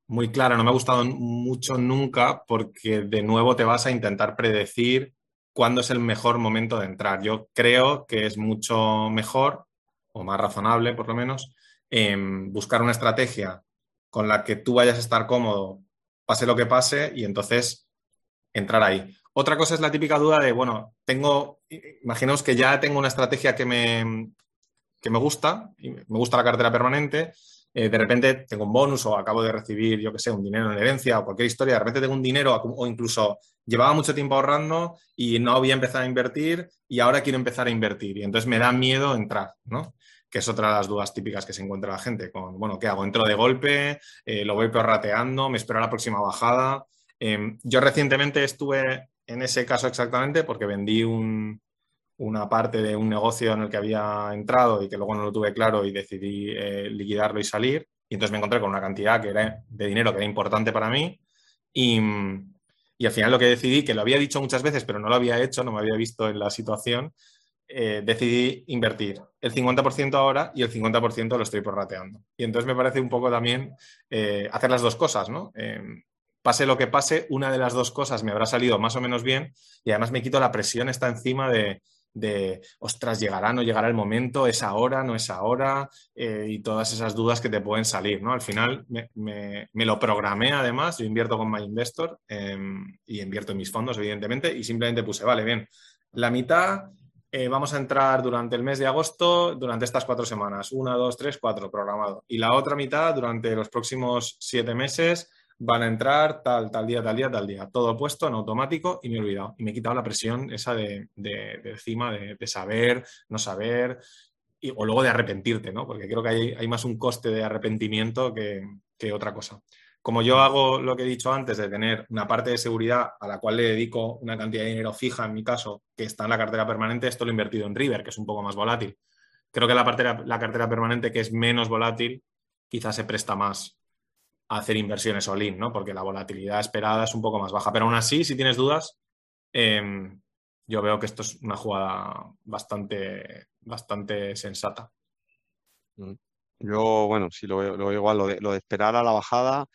muy clara, no me ha gustado mucho nunca porque de nuevo te vas a intentar predecir cuándo es el mejor momento de entrar. Yo creo que es mucho mejor, o más razonable por lo menos, buscar una estrategia con la que tú vayas a estar cómodo, pase lo que pase, y entonces entrar ahí. Otra cosa es la típica duda de, bueno, tengo, imaginaos que ya tengo una estrategia que me, que me gusta, y me gusta la cartera permanente, eh, de repente tengo un bonus o acabo de recibir, yo que sé, un dinero en herencia o cualquier historia, de repente tengo un dinero o incluso llevaba mucho tiempo ahorrando y no había empezado a invertir y ahora quiero empezar a invertir y entonces me da miedo entrar, ¿no? Que es otra de las dudas típicas que se encuentra la gente con, bueno, ¿qué hago? ¿Entro de golpe? Eh, ¿Lo voy prorrateando? ¿Me espero a la próxima bajada? Em, yo recientemente estuve en ese caso exactamente porque vendí una parte de un negocio en el que había entrado y que luego no lo tuve claro y decidí eh, liquidarlo y salir. Y entonces me encontré con una cantidad que era de dinero que era importante para mí. Y, y al final lo que decidí, que lo había dicho muchas veces, pero no lo había hecho, no me había visto en la situación, eh, decidí invertir el 50% ahora y el 50% lo estoy prorrateando. Y entonces me parece un poco también eh, hacer las dos cosas, ¿no? Em, pase lo que pase, una de las dos cosas me habrá salido más o menos bien y además me quito la presión está encima de, de, ostras, llegará, no llegará el momento, es ahora, no es ahora, eh, y todas esas dudas que te pueden salir, ¿no? Al final me, lo programé además, yo invierto con MyInvestor em, y invierto en mis fondos, evidentemente, y simplemente puse, vale, bien, la mitad eh, vamos a entrar durante el mes de agosto, durante estas cuatro semanas, una, dos, tres, cuatro, programado, y la otra mitad durante los próximos siete meses van a entrar tal, tal día, tal día, tal día. Todo puesto en automático y me he olvidado. Y me he quitado la presión esa de, encima, de, saber, no saber, y, o luego de arrepentirte, ¿no? Porque creo que hay, más un coste de arrepentimiento que, otra cosa. Como yo hago lo que he dicho antes, de tener una parte de seguridad a la cual le dedico una cantidad de dinero fija, en mi caso, que está en la cartera permanente, esto lo he invertido en River, que es un poco más volátil. Creo que la, la cartera permanente, que es menos volátil, quizás se presta más hacer inversiones all-in, ¿no? Porque la volatilidad esperada es un poco más baja. Pero aún así, si tienes dudas, em, yo veo que esto es una jugada bastante, bastante sensata. Mm. Yo, bueno, sí lo veo, igual, lo de, lo de esperar a la bajada,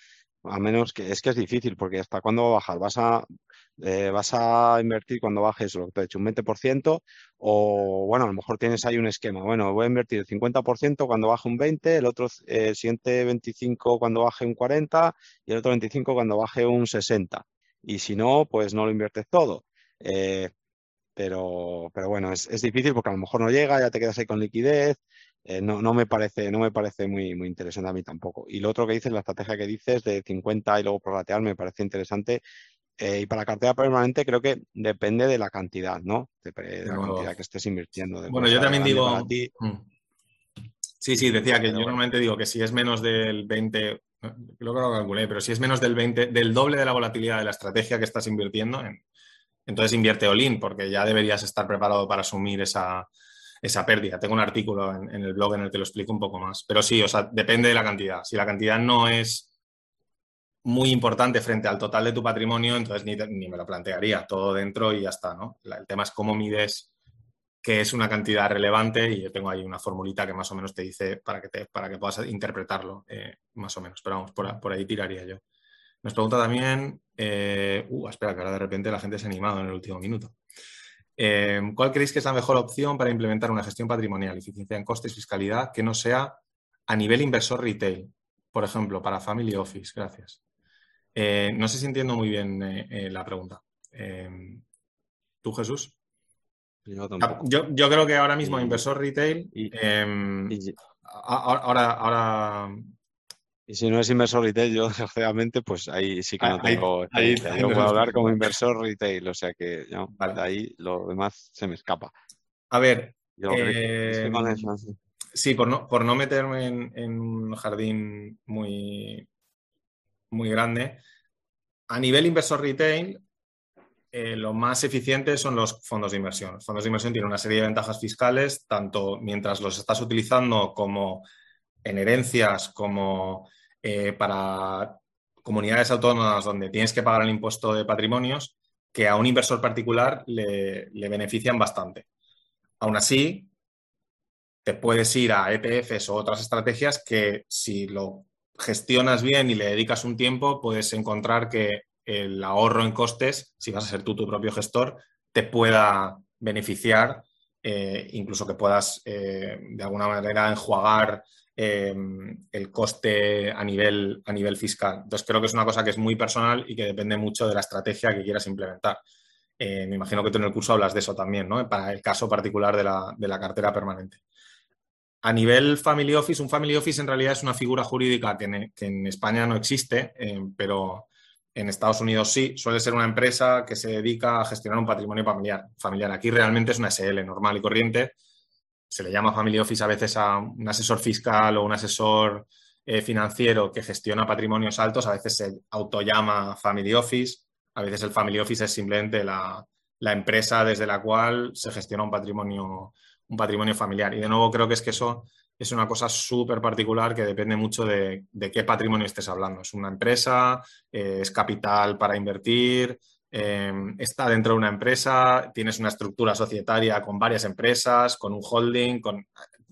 a menos que es que es difícil, porque hasta cuándo va a bajar, vas a, eh, vas a invertir cuando bajes lo que te he dicho, un 20%, o bueno, a lo mejor tienes ahí un esquema, bueno, voy a invertir el 50% cuando baje un 20%, el otro eh, siguiente 25% cuando baje un 40% y el otro 25% cuando baje un 60%. Y si no, pues no lo inviertes todo. Eh, pero, pero bueno, es, es, difícil porque a lo mejor no llega, ya te quedas ahí con liquidez. no, no, me parece, no me parece muy, muy interesante a mí tampoco. Y lo otro que dices, la estrategia que dices de 50 y luego prorratear, me parece interesante eh, y para cartera permanente creo que depende de la cantidad, ¿no? De, la cantidad que estés invirtiendo. bueno, yo también digo... Mm. Sí, sí, decía que yo normalmente digo que si es menos del 20, creo que lo calculé, pero si es menos del 20, del doble de la volatilidad de la estrategia que estás invirtiendo, entonces invierte all porque ya deberías estar preparado para asumir esa, pérdida. Tengo un artículo en, el blog en el que lo explico un poco más. Pero sí, o sea, depende de la cantidad. Si la cantidad no es muy importante frente al total de tu patrimonio, entonces ni, ni me lo plantearía, todo dentro y ya está, ¿no? El tema es cómo mides que es una cantidad relevante y yo tengo ahí una formulita que más o menos te dice para que, te, para que puedas interpretarlo, eh, más o menos. Pero vamos, por, ahí tiraría yo. Nos pregunta también, eh, uh, espera, que ahora de repente la gente se ha animado en el último minuto. Eh, ¿Cuál creéis que es la mejor opción para implementar una gestión patrimonial, eficiencia en costes, fiscalidad, que no sea a nivel inversor retail? Por ejemplo, para Family Office. Gracias. No sé si entiendo muy bien la pregunta. ¿Tú, Jesús? Ah, yo, yo, creo que ahora mismo inversor retail. Em, ahora, ahora. Y si no es inversor retail, yo <laughs> desgraciadamente, pues ahí sí que no tengo ahí, Yo <laughs> puedo hablar como inversor retail, o sea que ahí lo demás se me escapa. A ver. Em, sí, por no, por no meterme en, en un jardín muy, muy grande. A nivel inversor retail, eh, lo más eficiente son los fondos de inversión. Los fondos de inversión tienen una serie de ventajas fiscales, tanto mientras los estás utilizando como en herencias, como eh, para comunidades autónomas donde tienes que pagar el impuesto de patrimonios, que a un inversor particular le, le benefician bastante. Aún así, te puedes ir a ETFs o otras estrategias que si lo gestionas bien y le dedicas un tiempo, puedes encontrar que el ahorro en costes, si vas a ser tú tu propio gestor, te pueda beneficiar, eh, incluso que puedas eh, de alguna manera enjuagar eh, el coste a nivel, a nivel fiscal. Entonces creo que es una cosa que es muy personal y que depende mucho de la estrategia que quieras implementar. me imagino que tú en el curso hablas de eso también, ¿no? Para el caso particular de la, cartera permanente. A nivel family office, un family office en realidad es una figura jurídica que en, España no existe, pero en Estados Unidos sí, suele ser una empresa que se dedica a gestionar un patrimonio familiar. familiar. Aquí realmente es una SL normal y corriente. Se le llama Family Office a veces a un asesor fiscal o un asesor eh, financiero que gestiona patrimonios altos, a veces se autollama Family Office, a veces el Family Office es simplemente la empresa desde la cual se gestiona un patrimonio, un patrimonio familiar. Y de nuevo creo que es que eso es una cosa súper particular que depende mucho de, qué patrimonio estés hablando. Es una empresa, eh, es capital para invertir, em, está dentro de una empresa, tienes una estructura societaria con varias empresas, con un holding, con...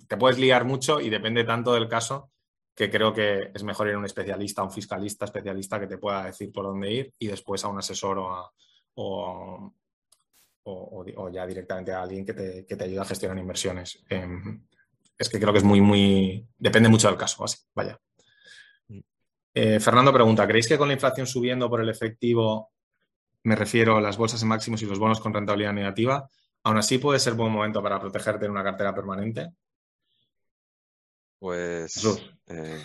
te puedes liar mucho y depende tanto del caso que creo que es mejor ir a un especialista, a un fiscalista especialista que te pueda decir por dónde ir y después a un asesor o, o, ya directamente a alguien que te, que te ayude a gestionar inversiones. Em, es que creo que es muy, muy. Depende mucho del caso, así, vaya. Mm. Eh, Fernando pregunta: ¿creéis que con la inflación subiendo por el efectivo, me refiero a las bolsas en máximos y los bonos con rentabilidad negativa, aún así puede ser buen momento para protegerte en una cartera permanente? Pues. Eh,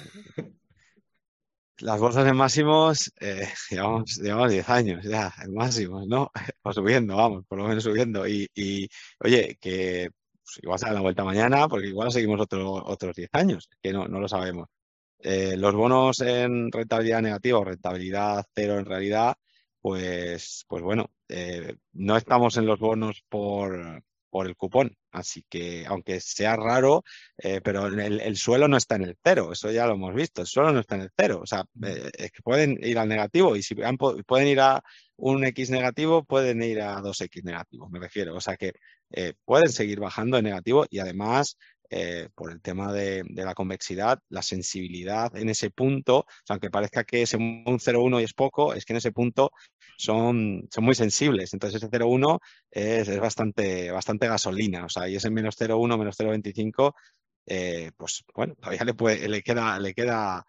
las bolsas en máximos, eh, <laughs> llevamos, 10 años ya, en máximos, ¿no? <laughs> O subiendo, vamos, por lo menos subiendo. Y, y oye, que pues igual se da la vuelta mañana, porque igual seguimos otros 10 años, que no, no lo sabemos. Eh, los bonos en rentabilidad negativa o rentabilidad cero en realidad, pues, pues bueno, eh, no estamos en los bonos por, por el cupón. Así que, aunque sea raro, eh, pero el, suelo no está en el cero, eso ya lo hemos visto, el suelo no está en el cero. O sea, es que pueden ir al negativo y si pueden ir a un X negativo, pueden ir a dos X negativos, me refiero. O sea que eh, pueden seguir bajando en negativo y además eh, por el tema de, la convexidad, la sensibilidad en ese punto, aunque parezca que es un 0,1 y es poco, es que en ese punto son, son muy sensibles. Entonces ese 0,1 es, es, bastante, bastante gasolina, o sea, y ese menos 0,1, menos 0,25, eh, pues bueno, todavía le, puede, le queda, le queda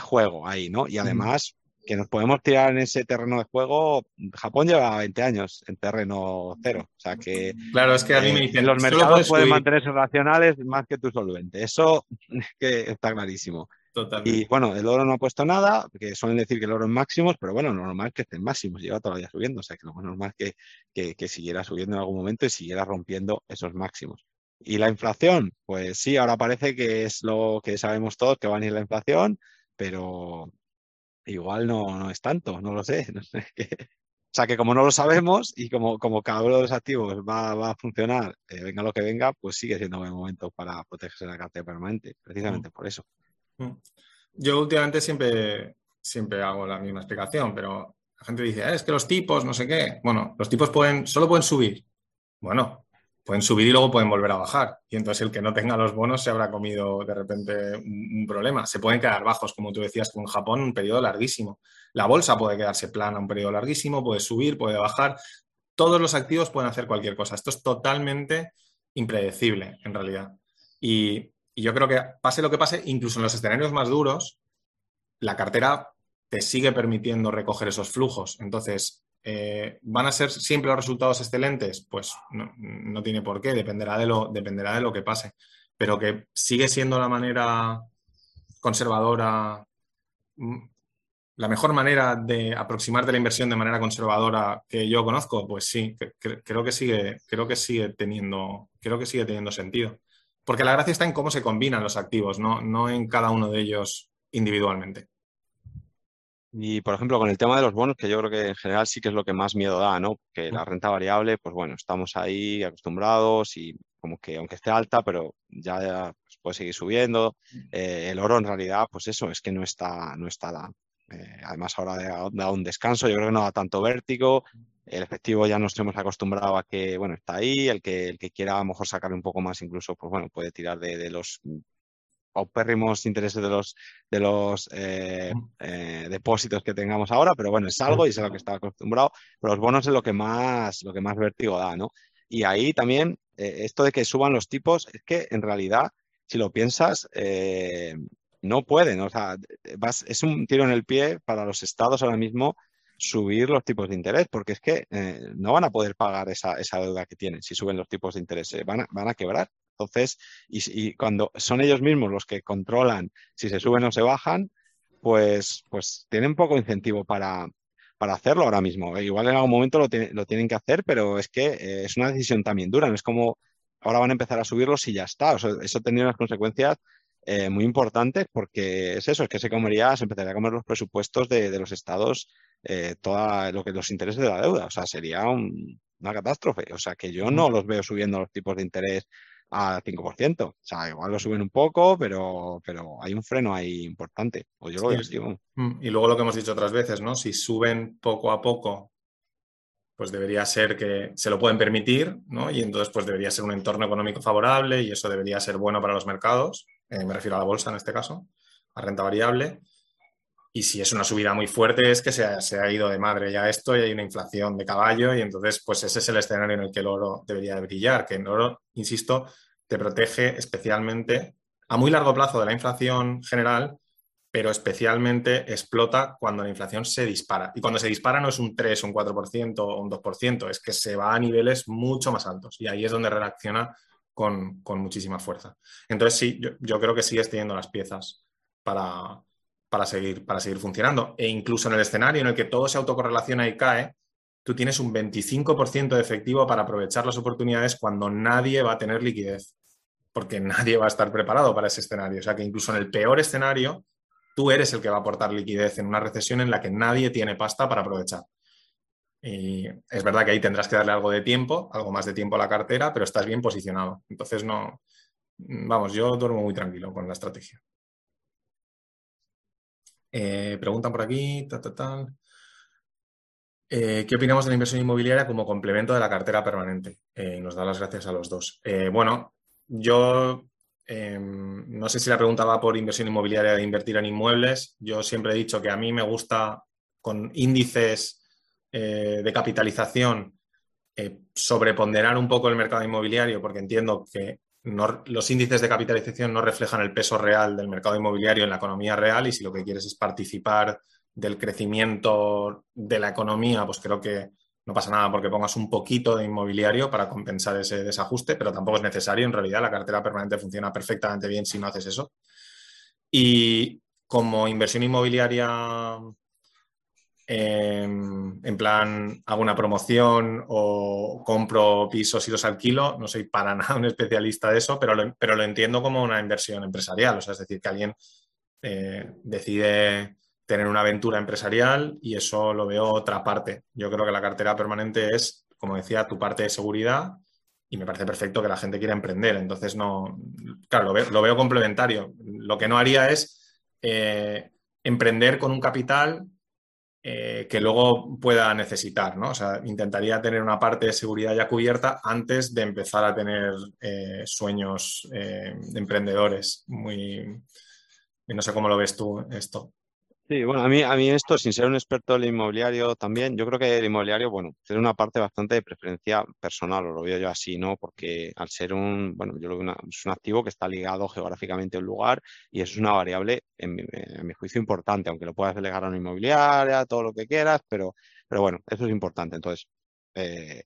juego ahí, ¿no? Y además que nos podemos tirar en ese terreno de juego. Japón lleva 20 años en terreno cero. O sea que. Claro, es que a mí me eh, dicen. Los mercados pueden mantenerse racionales más que tu solvente. Eso que está clarísimo. Totalmente. Y bueno, el oro no ha puesto nada, que suelen decir que el oro es máximos, pero bueno, lo normal es que esté en máximos, lleva todavía subiendo, o sea que lo más normal es que, que siguiera subiendo en algún momento y siguiera rompiendo esos máximos. Y la inflación, pues sí, ahora parece que es lo que sabemos todos, que va a ir la inflación, pero igual no, no es tanto, no lo sé. <laughs> O sea que como no lo sabemos y como, como cada uno de los activos va, va a funcionar, eh, venga lo que venga, pues sigue siendo buen momento para protegerse la cartera permanente, precisamente mm. por eso. Mm. Yo últimamente siempre, siempre hago la misma explicación, pero la gente dice, ah, es que los tipos, no sé qué. Bueno, los tipos pueden, solo pueden subir. Bueno, pueden subir y luego pueden volver a bajar. Y entonces el que no tenga los bonos se habrá comido de repente un, problema. Se pueden quedar bajos, como tú decías, con Japón un periodo larguísimo. La bolsa puede quedarse plana un periodo larguísimo, puede subir, puede bajar. Todos los activos pueden hacer cualquier cosa. Esto es totalmente impredecible, en realidad. Y, y yo creo que pase lo que pase, incluso en los escenarios más duros, la cartera te sigue permitiendo recoger esos flujos. Entonces, eh, ¿Van a ser siempre los resultados excelentes? Pues no, tiene por qué, dependerá de, lo, dependerá de lo que pase. Pero que sigue siendo la manera conservadora, mm, la mejor manera de aproximarte a la inversión de manera conservadora que yo conozco, pues sí, creo que sigue, creo que sigue teniendo, creo que sigue teniendo sentido. Porque la gracia está en cómo se combinan los activos, no en cada uno de ellos individualmente. Y, por ejemplo, con el tema de los bonos, que yo creo que en general sí que es lo que más miedo da, ¿no? Que la renta variable, pues bueno, estamos ahí acostumbrados y como que aunque esté alta, pero ya, pues, puede seguir subiendo. Eh, el oro en realidad, pues eso, es que no está, no está da. Eh, además ahora da un descanso, yo creo que no da tanto vértigo. El efectivo ya nos hemos acostumbrado a que, bueno, está ahí. El que, el que quiera a lo mejor sacarle un poco más, incluso, pues bueno, puede tirar de, de los paupérrimos intereses de los, de los eh, eh, depósitos que tengamos ahora, pero bueno, es algo y es a lo que estaba acostumbrado. Pero los bonos es lo que más, lo que más vértigo da, ¿no? Y ahí también, eh, esto de que suban los tipos, es que en realidad, si lo piensas, no pueden. O sea, es un tiro en el pie para los estados ahora mismo subir los tipos de interés, porque es que no van a poder pagar esa, esa, deuda que tienen si suben los tipos de interés, van, van a quebrar. Entonces, y, cuando son ellos mismos los que controlan si se suben o se bajan, pues, pues tienen poco incentivo para, para hacerlo ahora mismo. E igual en algún momento lo, tienen que hacer, pero es que eh, es una decisión también dura. No es como ahora van a empezar a subirlos y ya está. eso tendría unas consecuencias eh, muy importantes porque es eso, es que se comería, se empezaría a comer los presupuestos de, los estados, eh, toda lo que los intereses de la deuda. O sea, sería una catástrofe. O sea, que yo no los veo subiendo los tipos de interés al 5%. O sea, igual lo suben un poco, pero, pero hay un freno ahí importante. O yo lo veo. Mm, y luego lo que hemos dicho otras veces, ¿no? Si suben poco a poco, pues debería ser que se lo pueden permitir, ¿no? Y entonces pues debería ser un entorno económico favorable y eso debería ser bueno para los mercados. Eh, me refiero a la bolsa en este caso, a renta variable. Y si es una subida muy fuerte es que se ha, se ha, ido de madre ya esto y hay una inflación de caballo y entonces pues ese es el escenario en el que el oro debería brillar, que el oro, insisto, te protege especialmente a muy largo plazo de la inflación general, pero especialmente explota cuando la inflación se dispara. Y cuando se dispara no es un 3, un 4% o un 2%, es que se va a niveles mucho más altos y ahí es donde reacciona con, con muchísima fuerza. Entonces sí, yo, yo creo que sigues teniendo las piezas para, para seguir, para seguir funcionando. E incluso en el escenario en el que todo se autocorrelaciona y cae, tú tienes un 25% de efectivo para aprovechar las oportunidades cuando nadie va a tener liquidez, porque <laughs> nadie va a estar preparado para ese escenario. O sea que incluso en el peor escenario, tú eres el que va a aportar liquidez en una recesión en la que nadie tiene pasta para aprovechar. Y es verdad que ahí tendrás que darle algo de tiempo, algo más de tiempo a la cartera, pero estás bien posicionado. Entonces, no, vamos, yo duermo muy tranquilo con la estrategia. Eh, preguntan por aquí, eh, ¿Qué opinamos de la inversión inmobiliaria como complemento de la cartera permanente? Eh, nos da las gracias a los dos. bueno, yo em, no sé si la pregunta va por inversión inmobiliaria de invertir en inmuebles. Yo siempre he dicho que a mí me gusta con índices de capitalización sobreponderar un poco el mercado inmobiliario porque entiendo que los índices de capitalización no reflejan el peso real del mercado inmobiliario en la economía real y si lo que quieres es participar del crecimiento de la economía, pues creo que no pasa nada porque pongas un poquito de inmobiliario para compensar ese desajuste, pero tampoco es necesario. En realidad, la cartera permanente funciona perfectamente bien si no haces eso. Y como inversión inmobiliaria Em, en plan, hago una promoción o compro pisos y los alquilo. No soy para <laughs> nada un especialista de eso, pero lo, pero lo entiendo como una inversión empresarial. O sea, es decir, que alguien eh, decide tener una aventura empresarial y eso lo veo otra parte. Yo creo que la cartera permanente es, como decía, tu parte de seguridad y me parece perfecto que la gente quiera emprender. Entonces, no, claro, lo veo, complementario. Lo que no haría es eh, emprender con un capital eh, que luego pueda necesitar, ¿no? O sea, intentaría tener una parte de seguridad ya cubierta antes de empezar a tener eh, sueños emprendedores. Muy, no sé cómo lo ves tú esto. Sí, bueno, a mí, a mí esto, sin ser un experto del inmobiliario también, yo creo que el inmobiliario, bueno, tiene una parte bastante de preferencia personal, o lo veo yo así, ¿no? Porque al ser un, bueno, yo lo veo es un activo que está ligado geográficamente a un lugar y eso es una variable, en mi, juicio, importante, aunque lo puedas delegar a una inmobiliaria, todo lo que quieras, pero, pero bueno, eso es importante. Entonces, eh,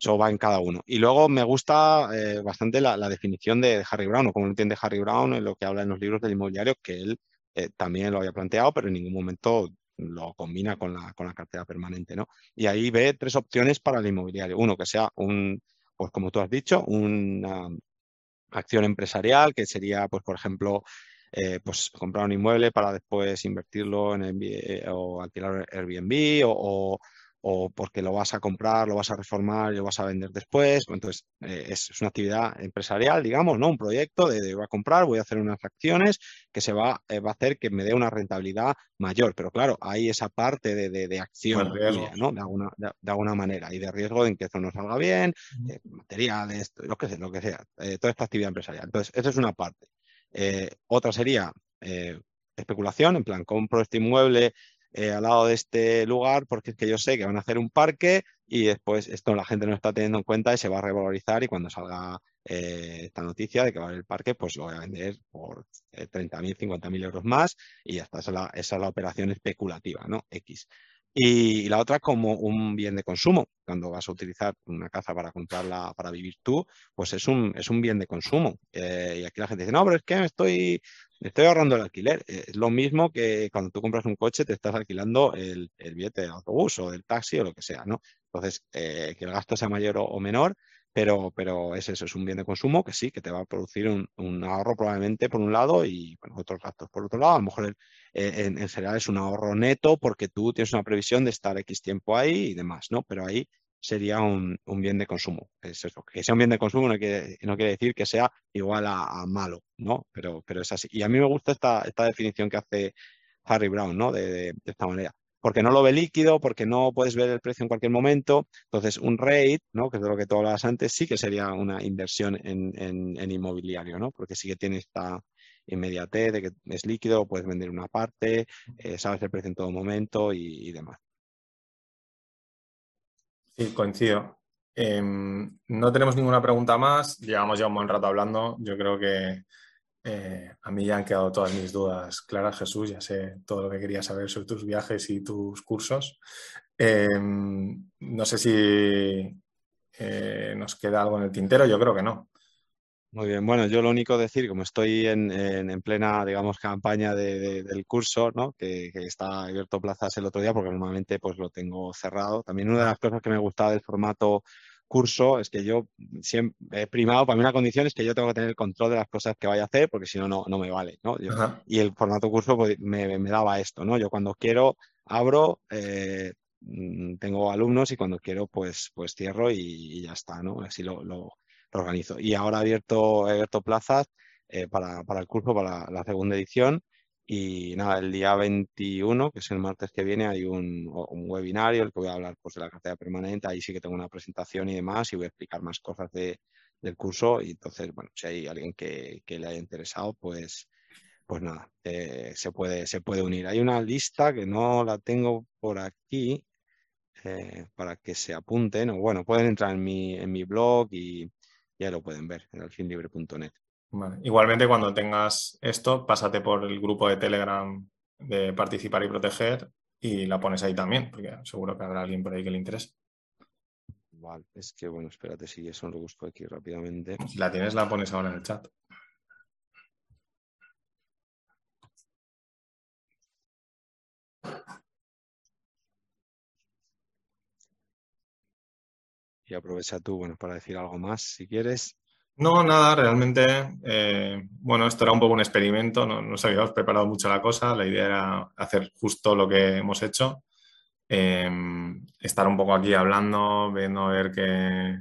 eso va en cada uno. Y luego me gusta eh, bastante la, definición de Harry Brown, o como entiende Harry Brown en lo que habla en los libros del inmobiliario, que él eh, también lo había planteado, pero en ningún momento lo combina con la, con la cartera permanente, ¿no? Y ahí ve tres opciones para el inmobiliario. Uno, que sea un, pues como tú has dicho, una acción empresarial, que sería, pues, por ejemplo, eh, pues comprar un inmueble para después invertirlo en eh, o alquilar Airbnb o, o porque lo vas a comprar, lo vas a reformar y lo vas a vender después. Entonces, eh, es, una actividad empresarial, digamos, ¿no? Un proyecto de, voy a comprar, voy a hacer unas acciones que se va, eh, va a hacer que me dé una rentabilidad mayor. Pero claro, hay esa parte de, de, acción, ¿no? De alguna, de, alguna manera y de riesgo de que eso no salga bien, materiales, lo que sea, lo que sea, eh, toda esta actividad empresarial. Entonces, esa es una parte. otra sería especulación, en plan, compro este inmueble eh, al lado de este lugar porque es que yo sé que van a hacer un parque y después esto la gente no está teniendo en cuenta y se va a revalorizar y cuando salga eh, esta noticia de que va a haber el parque, pues lo voy a vender por 30.000, eh, 50.000 euros más y ya está, esa es, la, es la operación especulativa, ¿no? X. Y la otra como un bien de consumo. Cuando vas a utilizar una casa para comprarla para vivir tú, pues es un, es un bien de consumo. y aquí la gente dice, no, pero es que estoy estoy ahorrando el alquiler. Eh, es lo mismo que cuando tú compras un coche te estás alquilando el, billete de autobús o del taxi o lo que sea, ¿no? Entonces, eh, que el gasto sea mayor o, menor, pero, pero es eso, es un bien de consumo que sí, que te va a producir un, ahorro probablemente por un lado y otros gastos por otro lado. A lo mejor en, en, general es un ahorro neto porque tú tienes una previsión de estar X tiempo ahí y demás, ¿no? Pero ahí sería un, bien de consumo. Es eso. Que sea un bien de consumo no quiere, no quiere decir que sea igual a, malo, ¿no? Pero, pero es así. Y a mí me gusta esta, esta definición que hace Harry Brown, ¿no? De, esta manera. Porque no lo ve líquido, porque no puedes ver el precio en cualquier momento. Entonces, un rate, ¿no? Que es de lo que tú hablabas antes, sí que sería una inversión en, inmobiliario, ¿no? Porque sí que tiene esta inmediatez de que es líquido, puedes vender una parte, eh, sabes el precio en todo momento y demás. Sí, coincido. Em, no tenemos ninguna pregunta más. Llevamos ya un buen rato hablando. Yo creo que eh, a mí ya han quedado todas mis dudas claras, Jesús. Ya sé todo lo que quería saber sobre tus viajes y tus cursos. Em, no sé si eh, nos queda algo en el tintero. Yo creo que no. Muy bien, bueno, yo lo único decir, como estoy en, plena, digamos, campaña del curso, ¿no? Que, está abierto plazas el otro día, porque normalmente pues lo tengo cerrado. También una de las cosas que me gustaba del formato curso es que yo siempre he primado, para mí una condición es que yo tengo que tener el control de las cosas que vaya a hacer, porque si no, no me vale, ¿no? y el formato curso pues, me, daba esto, ¿no? Yo cuando quiero abro, eh, mm, tengo alumnos y cuando quiero pues, pues cierro y, ya está, ¿no? Así lo organizo. Y ahora he abierto, abierto plazas eh, para, el curso, para la, segunda edición. Y nada, el día 21, que es el martes que viene, hay un, webinario, el que voy a hablar pues, de la cartera permanente. Ahí sí que tengo una presentación y demás, y voy a explicar más cosas de, del curso. Y entonces, bueno, si hay alguien que, le haya interesado, pues, pues nada, eh, se, puede, se puede unir. Hay una lista que no la tengo por aquí eh, para que se apunten. O bueno, pueden entrar en mi, en mi blog y, ya lo pueden ver en alfinlibre.net. Igualmente, cuando tengas esto, pásate por el grupo de Telegram de Participar y Proteger y la pones ahí también, porque seguro que habrá alguien por ahí que le interese. Vale, es que bueno, espérate si eso lo busco aquí rápidamente. Si la tienes, la pones ahora en el chat. Y aprovecha tú, bueno, para decir algo más, si quieres. No, nada, realmente, eh, bueno, esto era un poco un experimento, no nos habíamos preparado mucho la cosa, la idea era hacer justo lo que hemos hecho, eh, estar un poco aquí hablando, viendo a ver qué,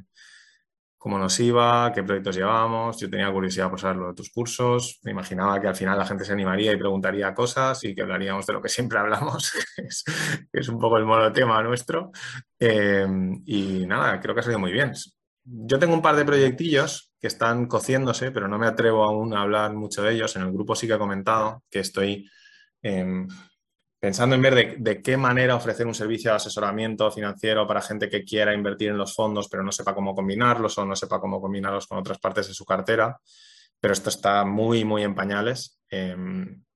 cómo nos iba, qué proyectos llevábamos, yo tenía curiosidad por saber lo de tus cursos, me imaginaba que al final la gente se animaría y preguntaría cosas y que hablaríamos de lo que <laughs> siempre hablamos, que es, un poco el monotema nuestro, eh, y nada, creo que ha salido muy bien. Yo tengo un par de proyectillos que están cociéndose, pero no me atrevo aún a hablar mucho de ellos. En el grupo sí que he comentado que estoy eh, pensando en ver de, qué manera ofrecer un servicio de asesoramiento financiero para gente que quiera invertir en los fondos, pero no sepa cómo combinarlos o no sepa cómo combinarlos con otras partes de su cartera. Pero esto está muy, muy en pañales. Eh,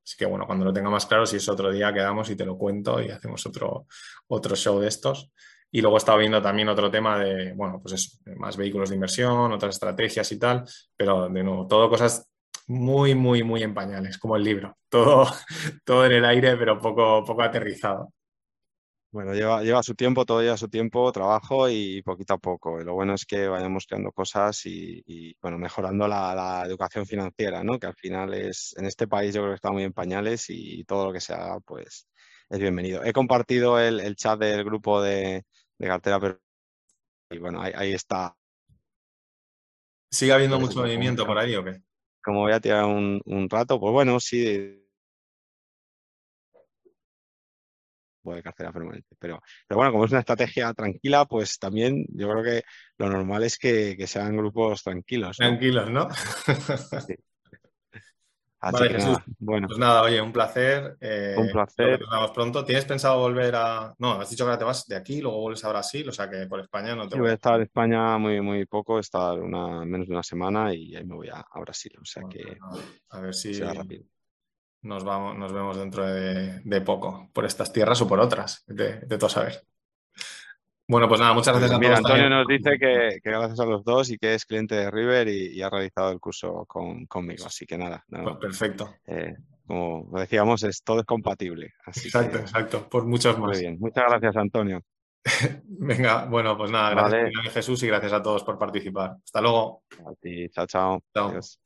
así que bueno, cuando lo tenga más claro, si es otro día, quedamos y te lo cuento y hacemos otro, otro show de estos. Y luego he estado viendo también otro tema de, bueno, pues eso, más vehículos de inversión, otras estrategias y tal, pero de nuevo, todo cosas muy, muy, muy en pañales, como el libro. Todo, <laughs> todo en el aire, pero poco, poco aterrizado. Bueno, lleva, lleva su tiempo, todo lleva su tiempo, trabajo y poquito a poco. Y lo bueno es que vayamos creando cosas y, y bueno, mejorando la, la, educación financiera, ¿no? Que al final es, en este país yo creo que está muy en pañales y todo lo que se haga, pues es bienvenido. He compartido el, el chat del grupo de, de cartera, pero y bueno, ahí, ahí está. ¿Sigue habiendo mucho movimiento por ahí o qué? Como voy a tirar un, un rato, pues bueno, sí. de cartera permanente. Pero, pero bueno, como es una estrategia tranquila, pues también yo creo que lo normal es que, que sean grupos tranquilos. ¿no? Tranquilos, ¿no? sí. Así vale, Jesús. Nada, bueno. Pues nada, oye, un placer. Eh, un placer. Nos vemos pronto. ¿Tienes pensado volver a.? No, has dicho que ahora te vas de aquí, luego vuelves a Brasil, o sea que por España no te sí, voy a estar en España muy, muy poco, estar una, menos de una semana y ahí me voy a, a Brasil. O sea bueno, que. A ver si. rápido. Nos, vamos, nos vemos dentro de, de, poco, por estas tierras o por otras, de, de todo saber. Bueno, pues nada, muchas gracias a Mira, todos. Antonio nos dice que, que, gracias a los dos y que es cliente de River y, y ha realizado el curso con, conmigo. Así que nada. No, pues perfecto. Eh, como decíamos, es, todo es compatible. Así exacto, que, exacto. Por muchos más. Muy bien. Muchas gracias, Antonio. <laughs> Venga, bueno, pues nada, gracias vale. Jesús y gracias a todos por participar. Hasta luego. A ti, chao, chao. Chao. Adiós.